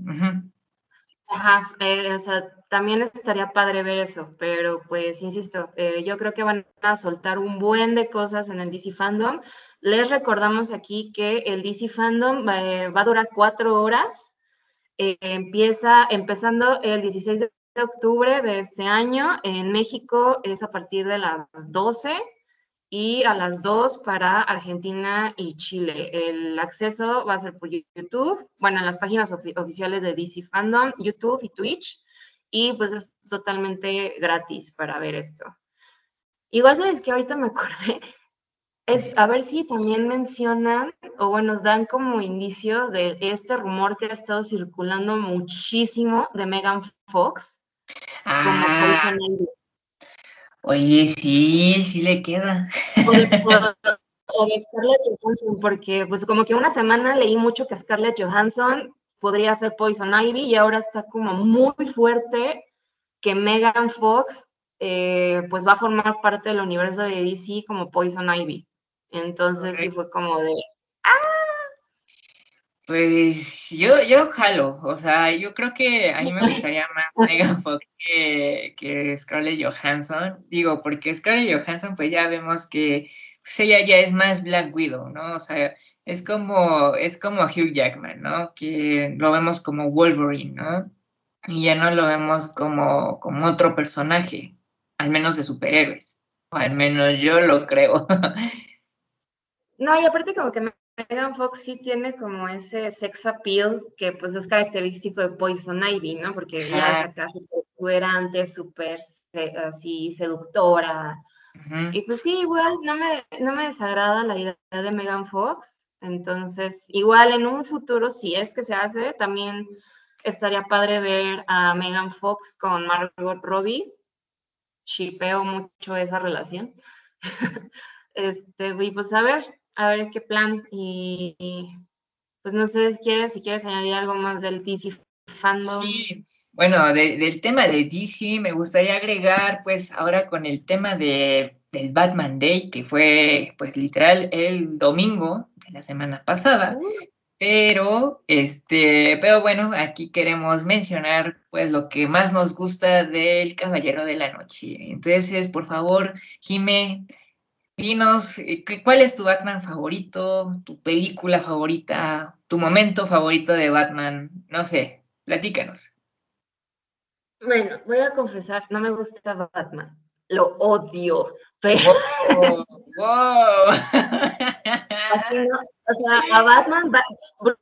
Speaker 1: Ajá, eh, o sea, también estaría padre ver eso, pero pues, insisto, eh, yo creo que van a soltar un buen de cosas en el DC Fandom. Les recordamos aquí que el DC Fandom eh, va a durar cuatro horas. empieza, empezando el 16 de de octubre de este año. En México es a partir de las 12 y a las 2 para Argentina y Chile. El acceso va a ser por YouTube, bueno, en las páginas oficiales de DC Fandom, YouTube y Twitch. Y pues es totalmente gratis para ver esto. Igual sabes que ahorita me acordé, es a ver si también mencionan o bueno, dan como indicios de este rumor que ha estado circulando muchísimo de Megan Fox,
Speaker 2: Ah, oye, sí, sí le queda.
Speaker 1: O de, Scarlett Johansson, porque pues como que una semana leí mucho que Scarlett Johansson podría ser Poison Ivy y ahora está como muy fuerte que Megan Fox eh, pues va a formar parte del universo de DC como Poison Ivy. Entonces sí fue como de,
Speaker 2: pues yo, yo jalo, o sea, yo creo que a mí me gustaría más Megan Fox que, que, Scarlett Johansson, digo, porque Scarlett Johansson pues ya vemos que pues ella ya es más Black Widow, ¿no? O sea, es como, es como Hugh Jackman, ¿no? Que lo vemos como Wolverine, ¿no? Y ya no lo vemos como, como otro personaje, al menos de superhéroes, o al menos yo lo creo.
Speaker 1: No, y aparte como que me Megan Fox sí tiene como ese sex appeal que pues es característico de Poison Ivy, ¿no? Porque ella es acá súper antes, súper así seductora. Y pues sí, igual no me, no me desagrada la idea de Megan Fox. Entonces, igual en un futuro, si es que se hace, también estaría padre ver a Megan Fox con Margot Robbie. Shipeo mucho esa relación. este, y pues a ver, a ver qué plan. Y, pues no sé si quieres, si quieres añadir algo más del DC fandom.
Speaker 2: Sí, bueno, del tema de DC me gustaría agregar, pues ahora con el tema de, del Batman Day, que fue pues literal el domingo de la semana pasada. Uh. Pero, este, pero bueno, aquí queremos mencionar pues lo que más nos gusta del Caballero de la Noche. Entonces, por favor, Jime, Dinos, eh, ¿cuál es tu Batman favorito, tu película favorita, tu momento favorito de Batman? No sé, platícanos.
Speaker 1: Bueno, voy a confesar, no me gusta Batman, lo odio, pero... Oh, wow. o sea, a Batman,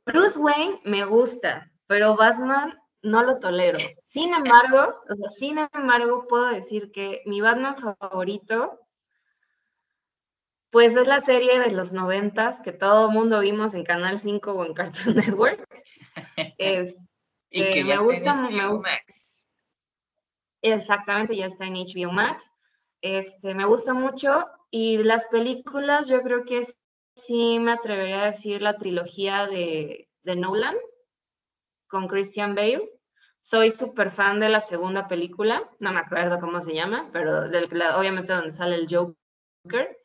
Speaker 1: Bruce Wayne me gusta, pero Batman no lo tolero. Sin embargo, o sea, sin embargo, puedo decir que mi Batman favorito pues es la serie de los noventas que todo el mundo vimos en Canal 5 o en Cartoon Network.
Speaker 2: y que me gusta, me gusta. Max.
Speaker 1: Exactamente, ya está en HBO Max. Este, me gusta mucho y las películas yo creo que sí me atrevería a decir la trilogía de, de Nolan con Christian Bale. Soy súper fan de la segunda película, no me acuerdo cómo se llama, pero obviamente donde sale el Joker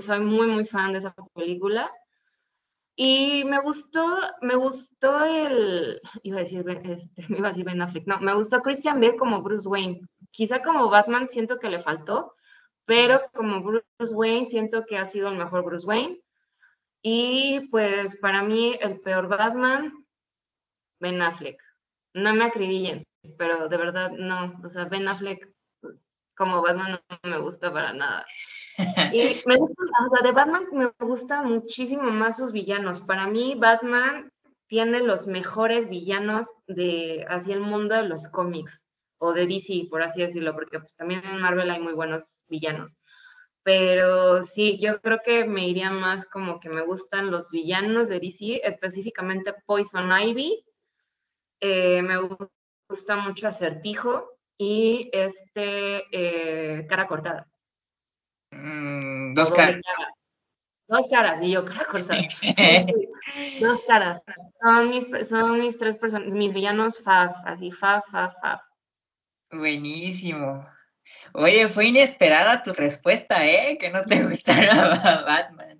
Speaker 1: soy muy, muy fan de esa película. Y me gustó, me gustó el, iba a decir, este, iba a decir Ben Affleck, no, me gustó Christian Bale como Bruce Wayne. Quizá como Batman siento que le faltó, pero como Bruce Wayne siento que ha sido el mejor Bruce Wayne. Y pues para mí el peor Batman, Ben Affleck. No me acribillen, pero de verdad no. O sea, Ben Affleck como Batman no me gusta para nada. Y me gusta, o de Batman me gusta muchísimo más sus villanos. Para mí, Batman tiene los mejores villanos de hacia el mundo de los cómics o de DC, por así decirlo, porque pues también en Marvel hay muy buenos villanos. Pero sí, yo creo que me iría más como que me gustan los villanos de DC, específicamente Poison Ivy. Eh, me gusta mucho Acertijo y este eh, Cara Cortada.
Speaker 2: Mm, dos caras.
Speaker 1: Dos caras, y yo cara cortada. dos caras. Son mis, son mis tres personas, mis villanos Faf, así Faf, Faf, Faf.
Speaker 2: Buenísimo. Oye, fue inesperada tu respuesta, ¿eh? Que no te gustara Batman.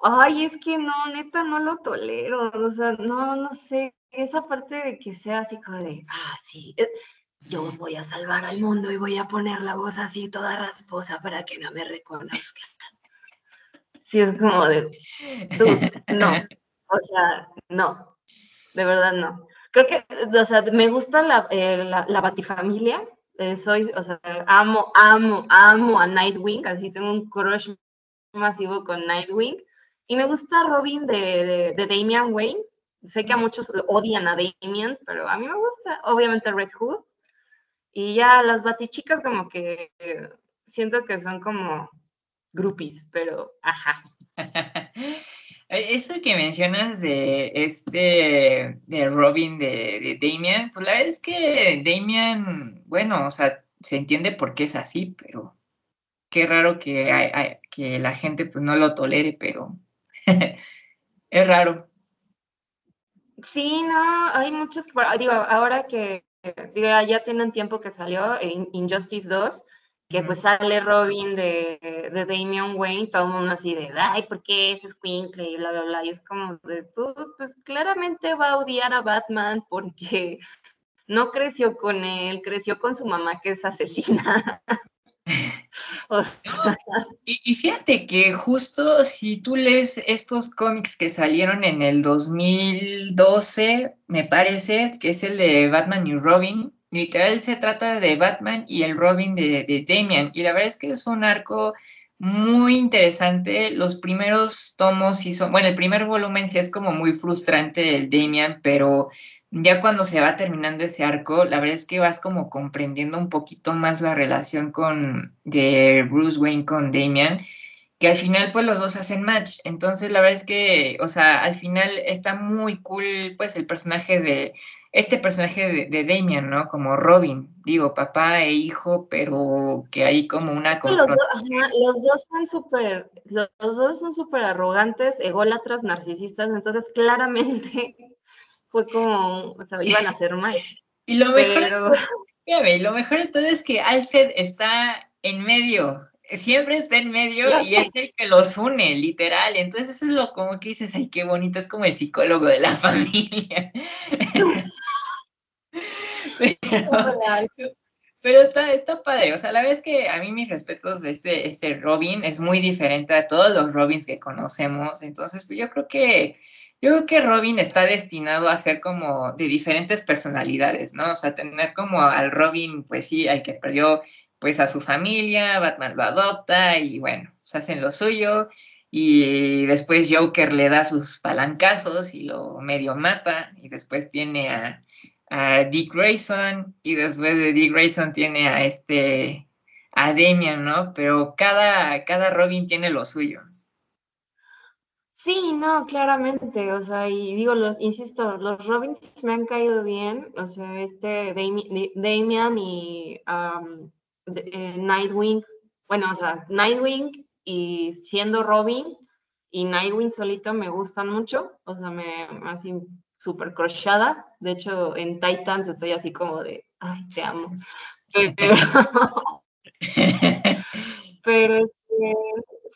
Speaker 1: Ay, es que no, neta, no lo tolero. O sea, no, no sé. Esa parte de que sea así como de, ah, sí, eh, yo voy a salvar al mundo y voy a poner la voz así toda rasposa para que no me reconozcan. Sí, es como de, no. O sea, no. De verdad, no creo que, o sea, me gusta la, eh, la, Batifamilia. Eh, soy, o sea, amo, amo, amo a Nightwing, así tengo un crush masivo con Nightwing. Y me gusta Robin de, de, Damian Wayne. Sé que a muchos odian a Damian, pero a mí me gusta, obviamente, Red Hood. Y ya las Batichicas como que siento que son como groupies, pero ajá.
Speaker 2: E, eso que mencionas de este, de Robin, de, Damian, pues la verdad es que Damian, bueno, o sea, se entiende por qué es así, pero qué raro que, hay, que la gente pues no lo tolere, pero es raro.
Speaker 1: Sí, no, hay muchos, digo, ahora que ya tienen tiempo que salió Injustice 2, que pues sale Robin de, de Damian Wayne, todo el mundo así de, ay, ¿por qué ese Squinkle? Y bla, bla, bla. Y es como de, pues, pues claramente va a odiar a Batman porque no creció con él, creció con su mamá que es asesina.
Speaker 2: y, fíjate que justo si tú lees estos cómics que salieron en el 2012, me parece, que es el de Batman y Robin, Literal se trata de Batman y el Robin de Damian. Y la verdad es que es un arco muy interesante. Los primeros tomos sí son, bueno, el primer volumen sí es como muy frustrante el Damian, pero ya cuando se va terminando ese arco, la verdad es que vas como comprendiendo un poquito más la relación con de Bruce Wayne con Damian, que al final pues los dos hacen match. Entonces la verdad es que, o sea, al final está muy cool pues el personaje de este personaje de, Damian, ¿no? Como Robin, digo, papá e hijo, pero que hay como una
Speaker 1: confrontación. Los, dos son súper, los, dos son súper arrogantes, ególatras, narcisistas, entonces claramente fue como, o sea, iban a hacer mal.
Speaker 2: y lo mejor, y lo mejor de todo es que Alfred está en medio, siempre está en medio y es el que los une, literal. Entonces eso es lo como que dices, ay, qué bonito, es como el psicólogo de la familia. Pero, está, está, padre, o sea, la vez que a mí mis respetos de este, este Robin es muy diferente a todos los Robins que conocemos, entonces pues yo creo que yo creo que Robin está destinado a ser como de diferentes personalidades, ¿no? O sea, tener como al Robin, pues sí, al que perdió pues a su familia, Batman lo adopta y bueno, se hacen lo suyo y después Joker le da sus palancazos y lo medio mata y después tiene a, a Dick Grayson y después de Dick Grayson tiene a este a Damian, ¿no? Pero cada, cada Robin tiene lo suyo.
Speaker 1: Sí, no, claramente, o sea, y digo, los, insisto, los Robins me han caído bien, o sea, este Damian y eh, Nightwing, bueno, o sea, Nightwing y siendo Robin y Nightwing solito me gustan mucho, o sea, me así súper crochada. De hecho, en Titans estoy así como de, ay, te amo. Pero, este,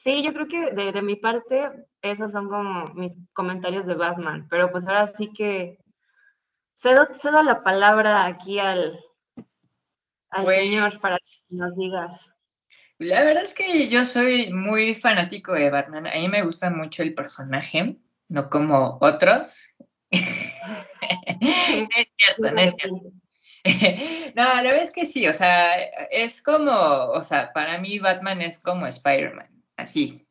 Speaker 1: sí, yo creo que de, mi parte, esos son como mis comentarios de Batman. Pero pues ahora sí que cedo, cedo la palabra aquí al, al pues señor para que nos digas.
Speaker 2: La verdad es que yo soy muy fanático de Batman. A mí me gusta mucho el personaje, no como otros. es cierto, no es cierto. no, la verdad es que sí, o sea, es como, o sea, para mí Batman es como Spider-Man, así.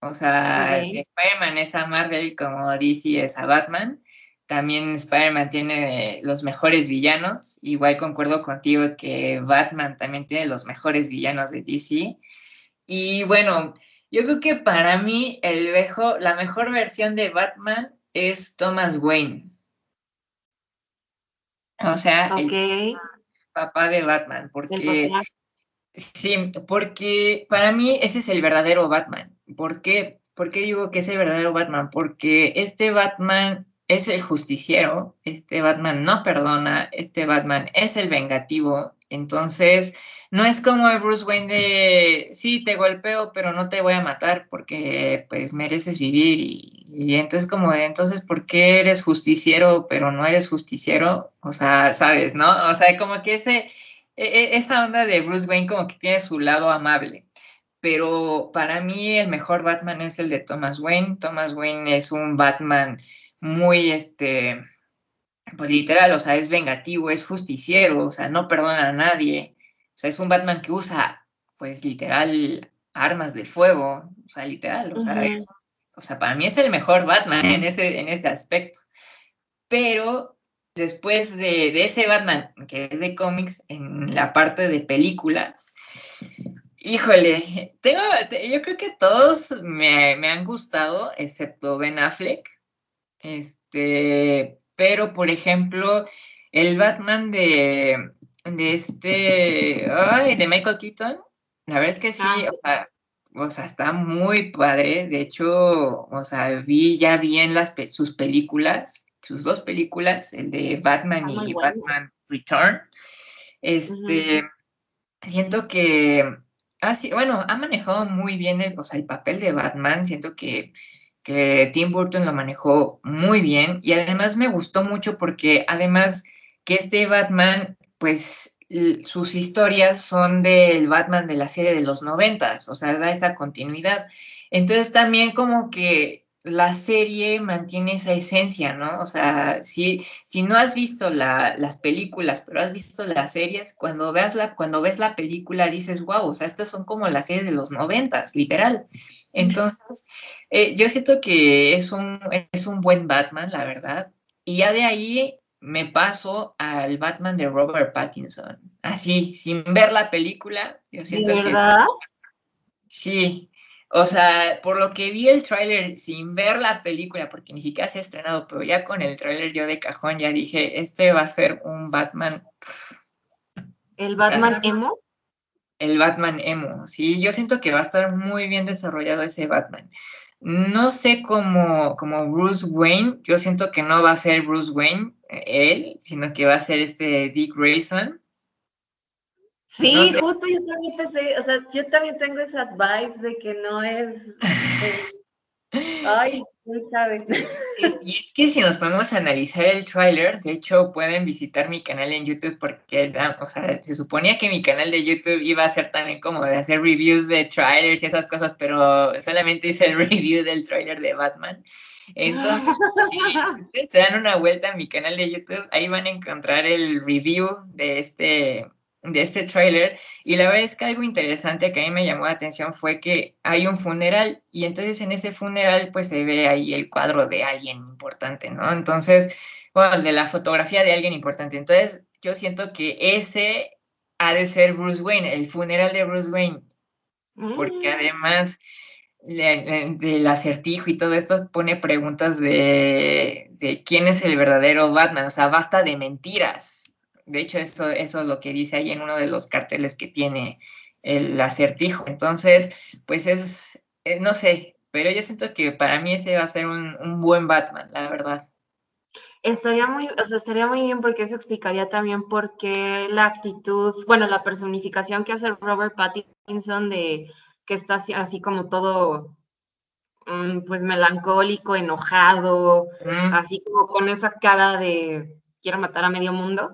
Speaker 2: O sea, Spider-Man es a Marvel como DC es a Batman. También Spider-Man tiene los mejores villanos. Igual concuerdo contigo que Batman también tiene los mejores villanos de DC. Y bueno, yo creo que para mí el la mejor versión de Batman es Thomas Wayne. O sea, el papá de Batman, porque sí, porque para mí ese es el verdadero Batman. ¿Por qué? ¿Por qué digo que es el verdadero Batman? Porque este Batman es el justiciero, este Batman no perdona, este Batman es el vengativo, entonces no es como el Bruce Wayne de, sí, te golpeo, pero no te voy a matar porque pues mereces vivir y, entonces como de, entonces, ¿por qué eres justiciero pero no eres justiciero? O sea, sabes, ¿no? O sea, como que ese, e, e, esa onda de Bruce Wayne como que tiene su lado amable pero para mí el mejor Batman es el de Thomas Wayne. Thomas Wayne es un Batman muy, este, pues literal, o sea, es vengativo, es justiciero, o sea, no perdona a nadie. O sea, es un Batman que usa, pues literal, armas de fuego, o sea, literal, o sea, o sea, para mí es el mejor Batman en ese, en ese aspecto. Pero después de, de ese Batman, que es de cómics, en la parte de películas, híjole, tengo, yo creo que todos me, me han gustado, excepto Ben Affleck. Este, pero por ejemplo, el Batman de, de este, ay, de Michael Keaton, la verdad es que sí, ah. o sea, o sea, está muy padre. De hecho, o sea, vi ya bien las, sus películas, sus dos películas, el de Batman y Batman Return. Este, siento que, ah, sí, bueno, ha manejado muy bien el, o sea, el papel de Batman. Siento que que Tim Burton lo manejó muy bien y además me gustó mucho porque además que este Batman, pues sus historias son del Batman de la serie de los noventas, o sea, da esa continuidad. Entonces también como que la serie mantiene esa esencia, ¿no? O sea, si, si no has visto las películas, pero has visto las series, cuando, veas la, cuando ves la película dices, wow, o sea, estas son como las series de los noventas, literal. Entonces, eh, yo siento que es un, es un buen Batman, la verdad. Y ya de ahí me paso al Batman de Robert Pattinson. Así, sin ver la película, yo siento
Speaker 1: verdad?
Speaker 2: Sí, o sea, por lo que vi el tráiler sin ver la película, porque ni siquiera se ha estrenado, pero ya con el tráiler yo de cajón ya dije, este va a ser un Batman.
Speaker 1: ¿El Batman emo?
Speaker 2: El Batman emo. Sí, yo siento que va a estar muy bien desarrollado ese Batman. No sé cómo, como Bruce Wayne, yo siento que no va a ser Bruce Wayne eh, él, sino que va a ser este Dick Grayson.
Speaker 1: Sí, justo yo también pensé, o sea, yo también tengo esas vibes de que no es Ay, no sabes.
Speaker 2: y es que si nos podemos analizar el tráiler, de hecho pueden visitar mi canal en YouTube porque, o sea, se suponía que mi canal de YouTube iba a ser también como de hacer reviews de trailers y esas cosas, pero solamente hice el review del trailer de Batman. Entonces, si se dan una vuelta a mi canal de YouTube, ahí van a encontrar el review de este de este tráiler y la verdad es que algo interesante que a mí me llamó la atención fue que hay un funeral y entonces en ese funeral pues se ve ahí el cuadro de alguien importante, ¿no? Entonces, bueno, de la fotografía de alguien importante. Entonces, yo siento que ese ha de ser Bruce Wayne, el funeral de Bruce Wayne, porque mm. además del acertijo y todo esto pone preguntas de, de quién es el verdadero Batman, o sea, basta de mentiras de hecho, eso, eso es lo que dice ahí en uno de los carteles que tiene el acertijo. Entonces, pues es, eh, no sé, pero yo siento que para mí ese va a ser un, buen Batman, la verdad.
Speaker 1: Estaría muy, o sea, estaría muy bien porque eso explicaría también por qué la actitud, bueno, la personificación que hace Robert Pattinson de que está así, como todo, mm, pues melancólico, enojado, así como con esa cara de quiero matar a medio mundo.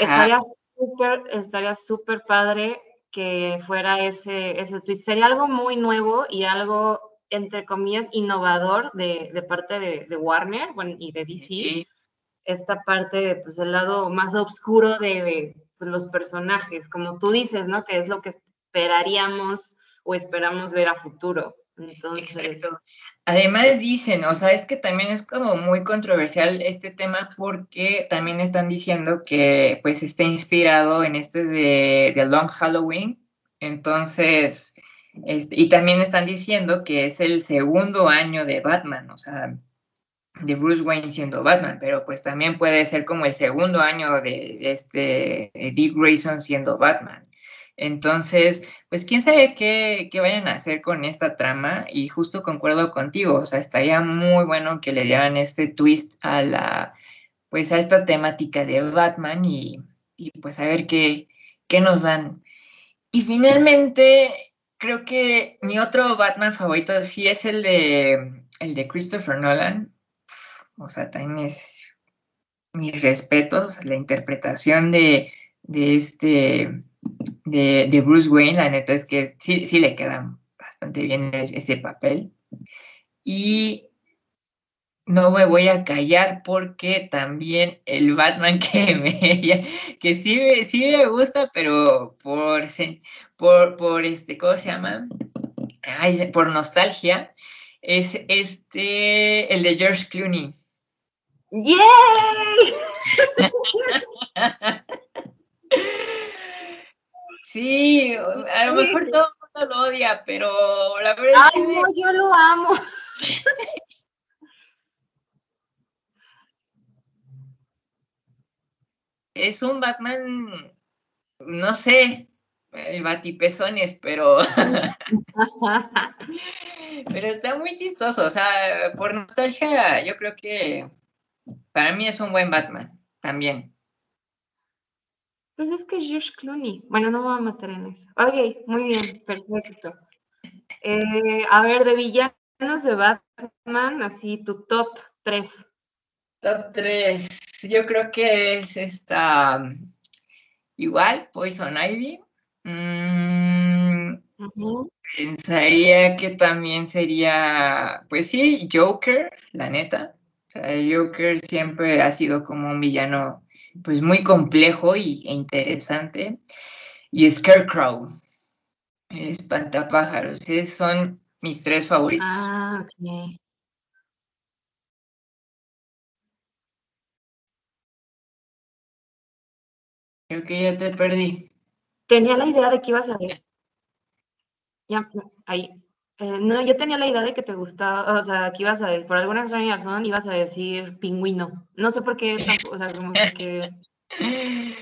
Speaker 1: Estaría súper, estaría súper padre que fuera ese, ese twist. Sería algo muy nuevo y algo, entre comillas, innovador de, de parte de, de, Warner bueno, y de DC. Esta parte, pues el lado más oscuro de, pues, los personajes, como tú dices, ¿no? Que es lo que esperaríamos o esperamos ver a futuro.
Speaker 2: Exacto. Además dicen, o sea, es que también es como muy controversial este tema porque también están diciendo que pues está inspirado en este de, de Long Halloween. Entonces, este, y también están diciendo que es el segundo año de Batman, o sea, de Bruce Wayne siendo Batman, pero pues también puede ser como el segundo año de, este Dick Grayson siendo Batman. Entonces, pues quién sabe qué, qué, vayan a hacer con esta trama y justo concuerdo contigo, o sea, estaría muy bueno que le dieran este twist a la, pues a esta temática de Batman y, y pues a ver qué, qué nos dan. Y finalmente, creo que mi otro Batman favorito sí es el de, el de Christopher Nolan. O sea, también es mis respetos, la interpretación de, de este de, Bruce Wayne, la neta es que sí, sí le queda bastante bien ese papel. Y no me voy a callar porque también el Batman que me que sí me, sí me gusta, pero por, por, por este, ¿cómo se llama? por nostalgia, es este, el de George Clooney.
Speaker 1: ¡Yay!
Speaker 2: Sí, a lo mejor todo el mundo lo odia, pero la verdad
Speaker 1: es que... no, yo lo amo.
Speaker 2: es un Batman, no sé, el batipezones, pero... pero está muy chistoso, o sea, por nostalgia, yo creo que para mí es un buen Batman, también.
Speaker 1: Pues es que es George Clooney. Bueno, no me voy a meter en eso. Ok, muy bien, perfecto. Eh, a ver, de villanos de Batman, así tu top 3.
Speaker 2: Top 3. Yo creo que es esta. Igual, Poison Ivy. Mm, pensaría que también sería, pues sí, Joker, la neta. O sea, Joker siempre ha sido como un villano pues muy complejo y, e interesante. Y Scarecrow, el espantapájaros, esos son mis tres favoritos.
Speaker 1: Ah, ok.
Speaker 2: Creo que ya te perdí.
Speaker 1: Tenía la idea de que ibas a ver. Ya, ahí. Eh, no, yo tenía la idea de que te gustaba, o sea, que ibas a, por alguna extraña razón, ibas a decir pingüino. No sé por qué, o sea, como que...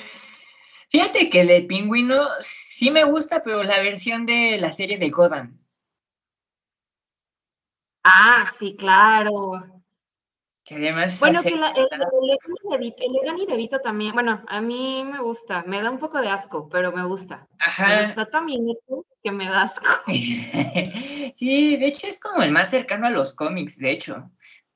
Speaker 2: Fíjate que el de pingüino sí me gusta, pero la versión de la serie de Gotham.
Speaker 1: Ah, sí, claro.
Speaker 2: Que además.
Speaker 1: Bueno, que la, el, el, el de Vito también. Bueno, a mí me gusta. Me da un poco de asco, pero me gusta. Ajá. está también que me da asco.
Speaker 2: sí, de hecho es como el más cercano a los cómics, de hecho.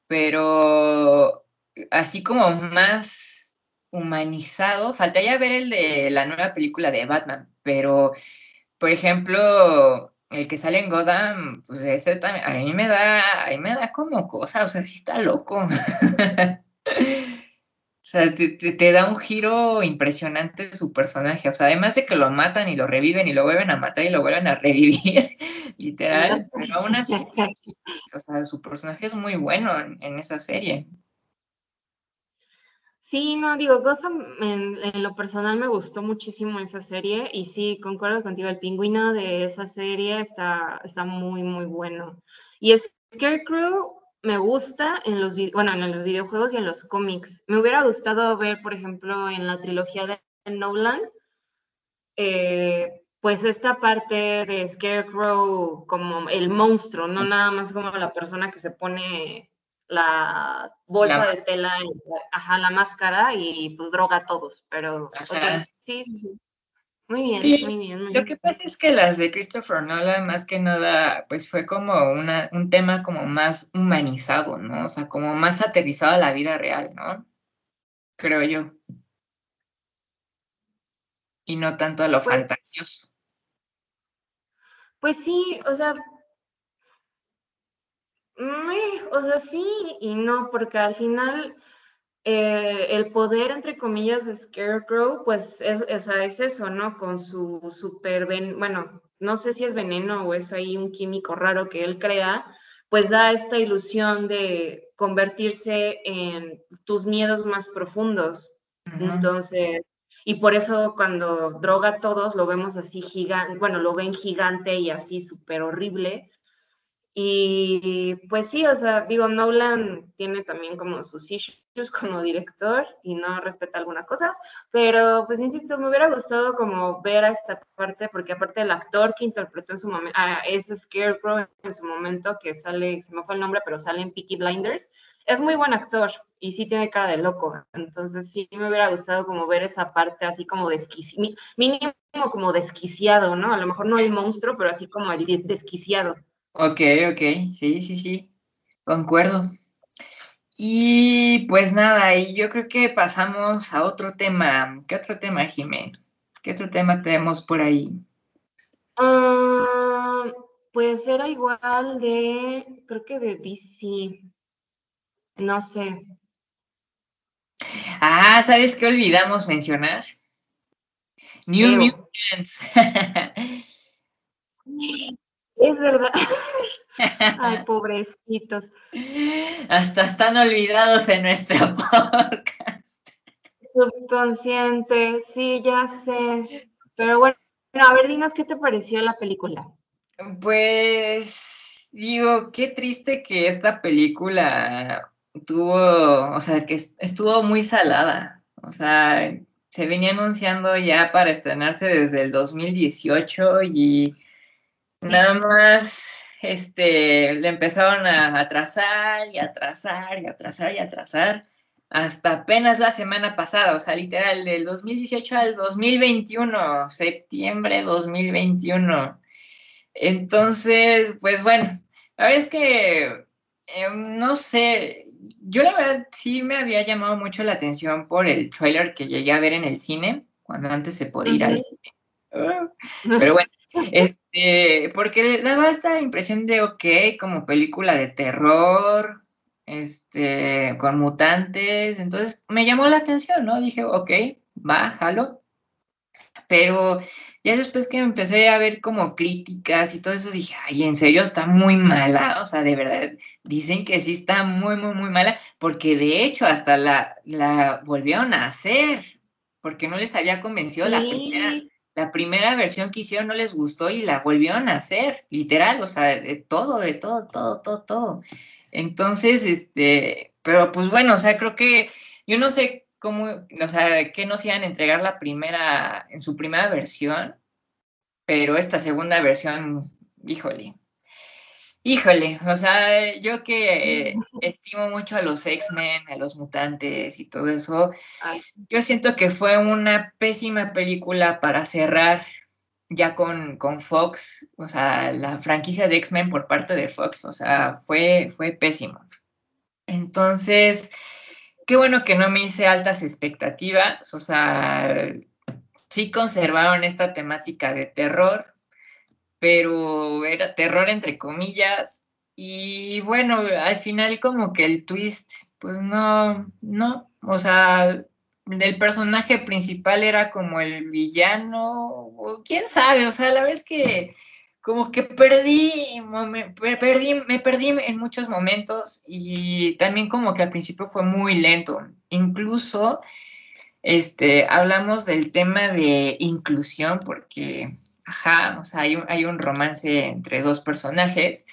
Speaker 2: Pero así como más humanizado, faltaría ver el de la nueva película de Batman. Pero, por ejemplo, el que sale en Gotham, pues ese también, a mí me da, a mí me da como cosa, o sea, sí está loco. O sea, te, da un giro impresionante su personaje. O sea, además de que lo matan y lo reviven y lo vuelven a matar y lo vuelven a revivir, literal. Pero aún así, o sea, su personaje es muy bueno en, en esa serie.
Speaker 1: Sí, no, digo, Gotham en, lo personal me gustó muchísimo esa serie y sí, concuerdo contigo, el pingüino de esa serie está, está muy, muy bueno. Y Scarecrow me gusta en los, bueno, en los videojuegos y en los cómics. Me hubiera gustado ver, por ejemplo, en la trilogía de Nolan, eh, pues esta parte de Scarecrow como el monstruo, no nada más como la persona que se pone la bolsa de tela, ajá, la máscara y pues droga a todos, pero sí, sí, sí. Muy bien, muy bien.
Speaker 2: lo que pasa es que las de Christopher Nolan, más que nada, pues fue como una, un tema como más humanizado, ¿no? O sea, como más aterrizado a la vida real, ¿no? Creo yo. Y no tanto a lo pues fantasioso.
Speaker 1: Pues sí, o sea, o sea, sí y no, porque al final eh, el poder, entre comillas, de Scarecrow, pues es, es eso, ¿no? Con su super, bueno, no sé si es veneno o es ahí un químico raro que él crea, pues da esta ilusión de convertirse en tus miedos más profundos. Entonces, y por eso cuando droga a todos lo vemos así gigante, bueno, lo ven gigante y así súper horrible, y pues sí, o sea, digo, Nolan tiene también como sus issues como director y no respeta algunas cosas, pero pues insisto, me hubiera gustado como ver a esta parte, porque aparte el actor que interpretó en su momento, a ese Scarecrow en su momento, que sale, se me fue el nombre, pero sale en Peaky Blinders, es muy buen actor y sí tiene cara de loco, entonces sí me hubiera gustado como ver esa parte así como desquiciado, mínimo como desquiciado, ¿no? A lo mejor no el monstruo, pero así como desquiciado.
Speaker 2: Ok, ok, sí, sí, sí, concuerdo. Y pues nada, y yo creo que pasamos a otro tema. ¿Qué otro tema, Jimé? ¿Qué otro tema tenemos por ahí?
Speaker 1: Ah, pues era igual de, creo que de DC. No sé.
Speaker 2: Ah, ¿sabes qué olvidamos mencionar? New Mutants.
Speaker 1: Es verdad. Ay, pobrecitos.
Speaker 2: Hasta están olvidados en nuestro podcast.
Speaker 1: Subconsciente, sí, ya sé. Pero bueno, a ver, dinos qué te pareció la película.
Speaker 2: Pues digo, qué triste que esta película tuvo, o sea, que estuvo muy salada. O sea, se venía anunciando ya para estrenarse desde el 2018 y Nada más, este, le empezaron a atrasar y atrasar y atrasar y atrasar hasta apenas la semana pasada, o sea, literal, del 2018 al 2021, septiembre 2021. Entonces, pues bueno, la verdad es que, em, no sé, yo la verdad sí me había llamado mucho la atención por el trailer que llegué a ver en el cine, cuando antes se podía ir al cine. Pero bueno, este, porque daba esta impresión de, ok, como película de terror, este, con mutantes, entonces me llamó la atención, ¿no? Dije, ok, bájalo. Pero ya después que empecé a ver como críticas y todo eso, dije, ay, en serio está muy mala, o sea, de verdad, dicen que sí está muy, muy, muy mala, porque de hecho hasta la, la volvieron a hacer, porque no les había convencido la primera la primera versión que hicieron no les gustó y la volvieron a hacer, literal, o sea, de todo, de todo, todo, todo, todo. Entonces, este, pero pues bueno, o sea, creo que yo no sé cómo, o sea, qué nos iban a entregar la primera, en su primera versión, pero esta segunda versión, híjole, Híjole, o sea, yo que estimo mucho a los X-Men, a los mutantes y todo eso, yo siento que fue una pésima película para cerrar ya con, con Fox, o sea, la franquicia de X-Men por parte de Fox, o sea, fue, fue pésimo. Entonces, qué bueno que no me hice altas expectativas, o sea, sí conservaron esta temática de terror, pero era terror entre comillas. Y bueno, al final como que el twist, pues no, no, o sea, el personaje principal era como el villano, o quién sabe, o sea, la verdad es que como que perdí, me perdí, me perdí en muchos momentos y también como que al principio fue muy lento. Incluso, este, hablamos del tema de inclusión porque ajá, o sea, hay un, hay un romance entre dos personajes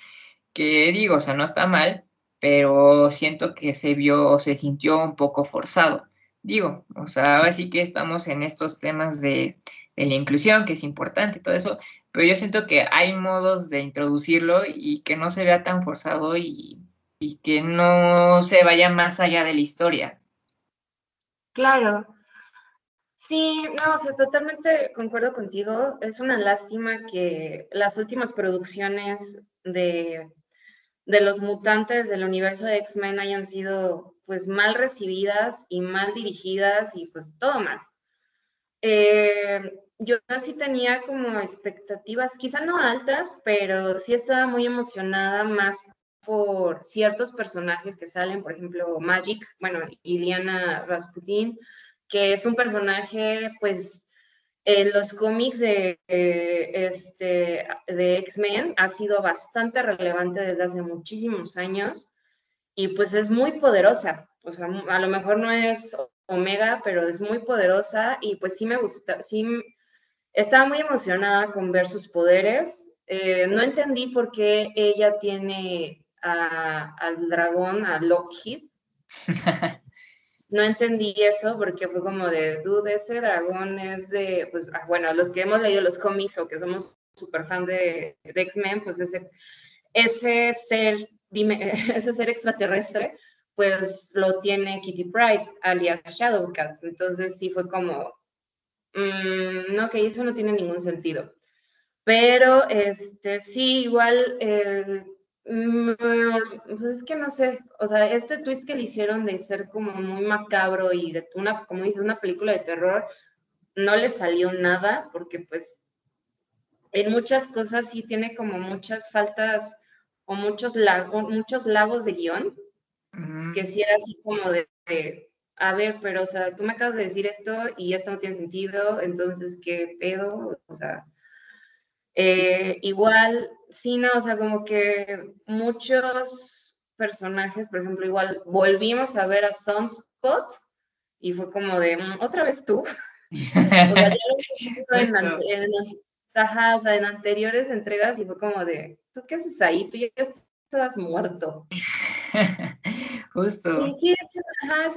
Speaker 2: que digo, o sea, no está mal, pero siento que se vio o se sintió un poco forzado. Digo, o sea, ahora sí que estamos en estos temas de, de la inclusión, que es importante y todo eso, pero yo siento que hay modos de introducirlo y que no se vea tan forzado y, y que no se vaya más allá de la historia.
Speaker 1: Claro, Sí, no, o sea, totalmente concuerdo contigo. Es una lástima que las últimas producciones de, de los mutantes del universo de X-Men hayan sido pues mal recibidas y mal dirigidas y pues todo mal. Eh, yo sí tenía como expectativas, quizá no altas, pero sí estaba muy emocionada más por ciertos personajes que salen, por ejemplo, Magic, bueno, Iliana Rasputin, que es un personaje, pues, en los cómics de, este, de X-Men ha sido bastante relevante desde hace muchísimos años y pues es muy poderosa. O sea, a lo mejor no es Omega, pero es muy poderosa y pues sí me gusta, sí estaba muy emocionada con ver sus poderes. Eh, no entendí por qué ella tiene al dragón, a Lockheed. no entendí eso porque fue como de, dude, ese dragón es de, pues, ah, bueno, los que hemos leído los cómics o que somos super fans de, de X-Men, pues ese, ese ser, dime, ese ser extraterrestre, pues lo tiene Kitty Pride, alias Shadowcat. Entonces sí fue como, mmm, no, que eso no tiene ningún sentido. Pero, este, sí, igual, mm, pues es que no sé, o sea, este twist que le hicieron de ser como muy macabro y de una, como dices, una película de terror, no le salió nada, porque pues en muchas cosas sí tiene como muchas faltas o muchos, lagos, muchos lagos de guion, que sí era así como de, a ver, pero, o sea, tú me acabas de decir esto y esto no tiene sentido, entonces, ¿qué pedo? O sea, eh, igual, sí, no, o sea, como que muchos personajes, por ejemplo, igual volvimos a ver a Sunspot y fue como de, mm, otra vez tú. o sea, ya en, en, o sea, en anteriores entregas y fue como de, ¿tú qué haces ahí? Tú ya estás muerto.
Speaker 2: Justo.
Speaker 1: Sí,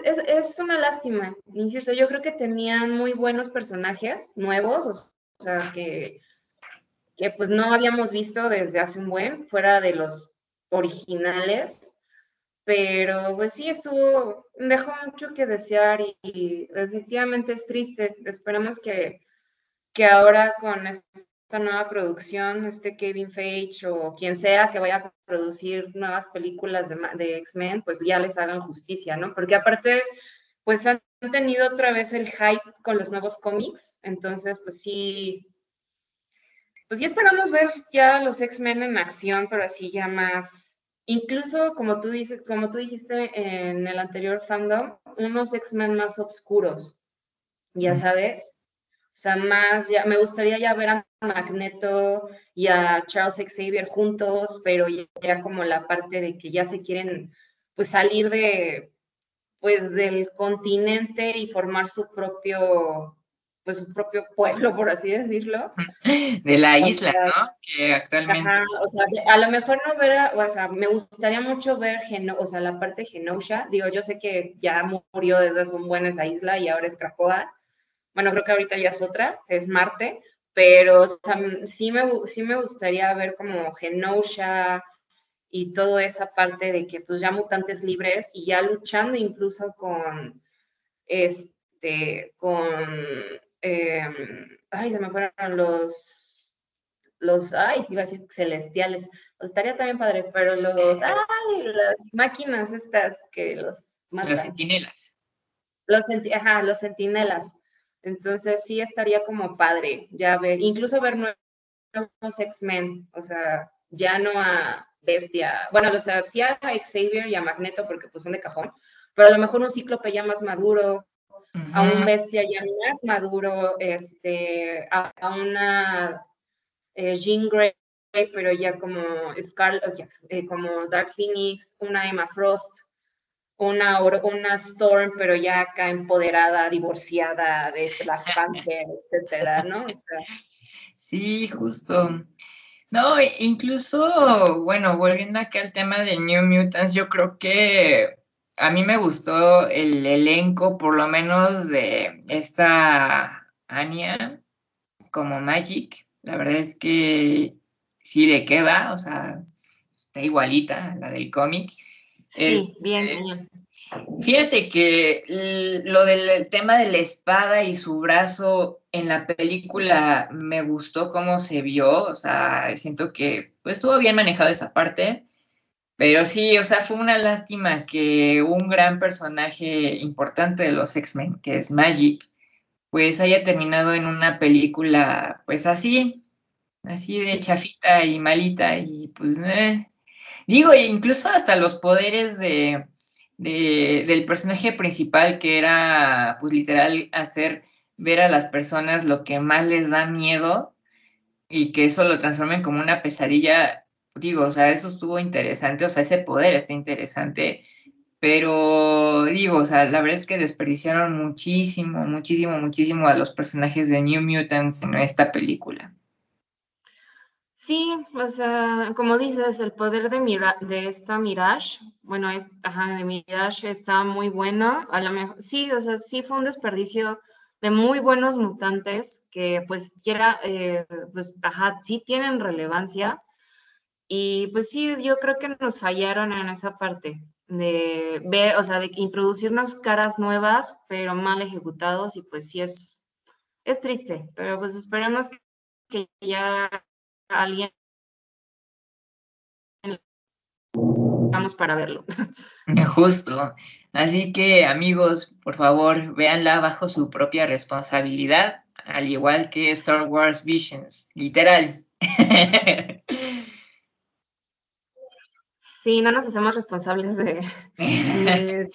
Speaker 1: es, una lástima. Insisto, yo creo que tenían muy buenos personajes nuevos, o sea, que, que pues no habíamos visto desde hace un buen, fuera de los originales. Pero pues sí, estuvo, dejó mucho que desear y, efectivamente es triste. Esperemos que, que ahora con esta nueva producción, este Kevin Feige o quien sea que vaya a producir nuevas películas de, de X-Men, pues ya les hagan justicia, ¿no? Porque aparte, pues han tenido otra vez el hype con los nuevos cómics, entonces pues sí, pues ya esperamos ver ya los X-Men en acción, pero así ya más, incluso como tú dices, como tú dijiste en el anterior fandom, unos X-Men más oscuros, ya sabes, o sea, más, ya, me gustaría ya ver a Magneto y a Charles Xavier juntos, pero ya, como la parte de que ya se quieren pues salir de pues del continente y formar su propio pues su propio pueblo, por así decirlo.
Speaker 2: De la isla, ¿no? Que actualmente.
Speaker 1: o sea, a lo mejor no ver, o sea, me gustaría mucho ver, o sea, la parte de Genosha. Digo, yo sé que ya murió desde hace un buen esa isla y ahora es Krakoa, bueno, creo que ahorita ya es otra, es Marte, pero sí, me, sí me gustaría ver como Genosha y toda esa parte de que pues ya mutantes libres y ya luchando incluso con, este, con, em, ay, se me fueron los, los, ay, iba a decir celestiales, pues estaría también padre, pero los, ay, las máquinas estas que los
Speaker 2: matan. Los sentinelas.
Speaker 1: Los, ajá, los sentinelas. Entonces sí estaría como padre ya ver, incluso ver nuevos X-Men, o sea, ya no a Bestia, bueno, o sea, sí a Xavier y a Magneto porque pues son de cajón, pero a lo mejor un Cíclope ya más maduro, a un Bestia ya más maduro, este, a, una eh, Jean Grey, pero ya como Scarlet, eh, como Dark Phoenix, una Emma Frost, una, una Storm, pero ya acá empoderada, divorciada de las Panther, etcétera, ¿no?
Speaker 2: Sí, justo. No, incluso, bueno, volviendo acá al tema de New Mutants, yo creo que a mí me gustó el elenco, por lo menos de esta Anya como Magic. La verdad es que sí le queda, o sea, está igualita la del cómic.
Speaker 1: Sí, bien, este, bien.
Speaker 2: Fíjate que lo del tema de la espada y su brazo en la película me gustó cómo se vio, o sea, siento que pues estuvo bien manejado esa parte, pero sí, o sea, fue una lástima que un gran personaje importante de los X-Men, que es Magic, pues haya terminado en una película, pues así, así de chafita y malita y pues, eh. digo, incluso hasta los poderes de, del personaje principal que era, pues literal, hacer ver a las personas lo que más les da miedo y que eso lo transformen como una pesadilla, digo, o sea, eso estuvo interesante, o sea, ese poder está interesante pero digo, o sea, la verdad es que desperdiciaron muchísimo, muchísimo, muchísimo a los personajes de New Mutants en esta película.
Speaker 1: Sí, o sea, como dices, el poder de, Mira de esta Mirage, bueno, es, ajá, de Mirage está muy bueno. A lo mejor, sí, o sea, sí fue un desperdicio de muy buenos mutantes que, pues, quiera, eh, pues, ajá, sí tienen relevancia. Y pues sí, yo creo que nos fallaron en esa parte de ver, o sea, de introducirnos caras nuevas, pero mal ejecutados, y pues sí es, es triste, pero pues esperemos que, ya alguien vamos para verlo.
Speaker 2: Justo. Así que amigos, por favor, véanla bajo su propia responsabilidad, al igual que Star Wars Visions, literal.
Speaker 1: Sí, no nos hacemos responsables de,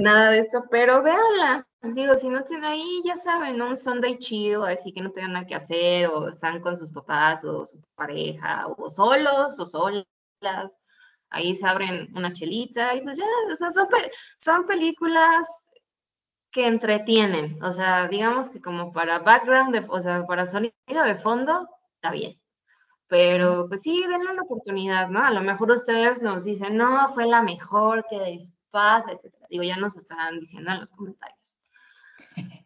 Speaker 1: nada de esto, pero véanla. Digo, si no tienen ahí, ya saben, un Sunday chido, así que no tengan nada que hacer, o están con sus papás, o su pareja, o solos, o solas. Ahí se abren una chelita, y pues ya, o sea, son, son películas que entretienen. O sea, digamos que como para background, o sea, para sonido de fondo, está bien. Pero pues sí, denle una oportunidad, ¿no? A lo mejor ustedes nos dicen, no, fue la mejor, que despacio, etcétera. Digo, ya nos estarán diciendo en los comentarios.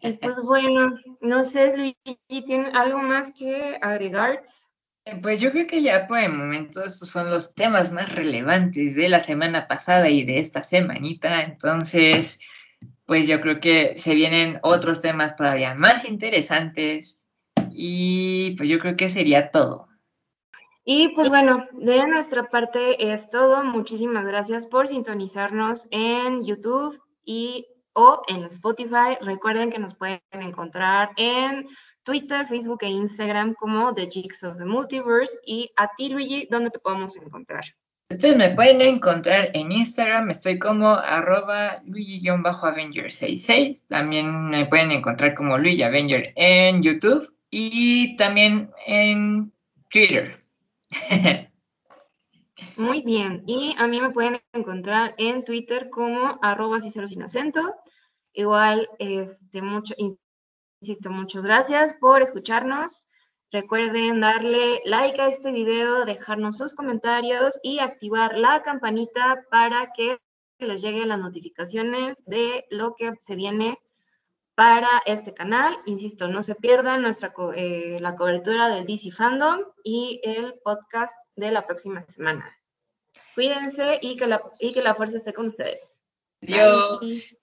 Speaker 1: Y pues bueno, no sé, Luigi, ¿tiene algo más que agregar?
Speaker 2: Eh, pues yo creo que ya por el momento estos son los temas más relevantes de la semana pasada y de esta semanita. Entonces, pues yo creo que se vienen otros temas todavía más interesantes y pues yo creo que sería todo.
Speaker 1: Y pues bueno, de nuestra parte es todo. Muchísimas gracias por sintonizarnos en YouTube y o en Spotify. Recuerden que nos pueden encontrar en Twitter, Facebook e Instagram como The Jigs of the Multiverse y a ti, Luigi, ¿dónde te podemos encontrar?
Speaker 2: Ustedes me pueden encontrar en Instagram, estoy como arroba Luigi-Avenger66. También me pueden encontrar como Luigi Avenger en YouTube y también en Twitter.
Speaker 1: Muy bien, y a mí me pueden encontrar en Twitter como arroba sin acento. Igual, este, mucho, insisto, muchas gracias por escucharnos. Recuerden darle like a este video, dejarnos sus comentarios y activar la campanita para que les lleguen las notificaciones de lo que se viene para este canal. Insisto, no se pierdan nuestra, eh, la cobertura del DC Fandom y el podcast de la próxima semana. Cuídense y que la, y que la fuerza esté con ustedes.
Speaker 2: Adiós.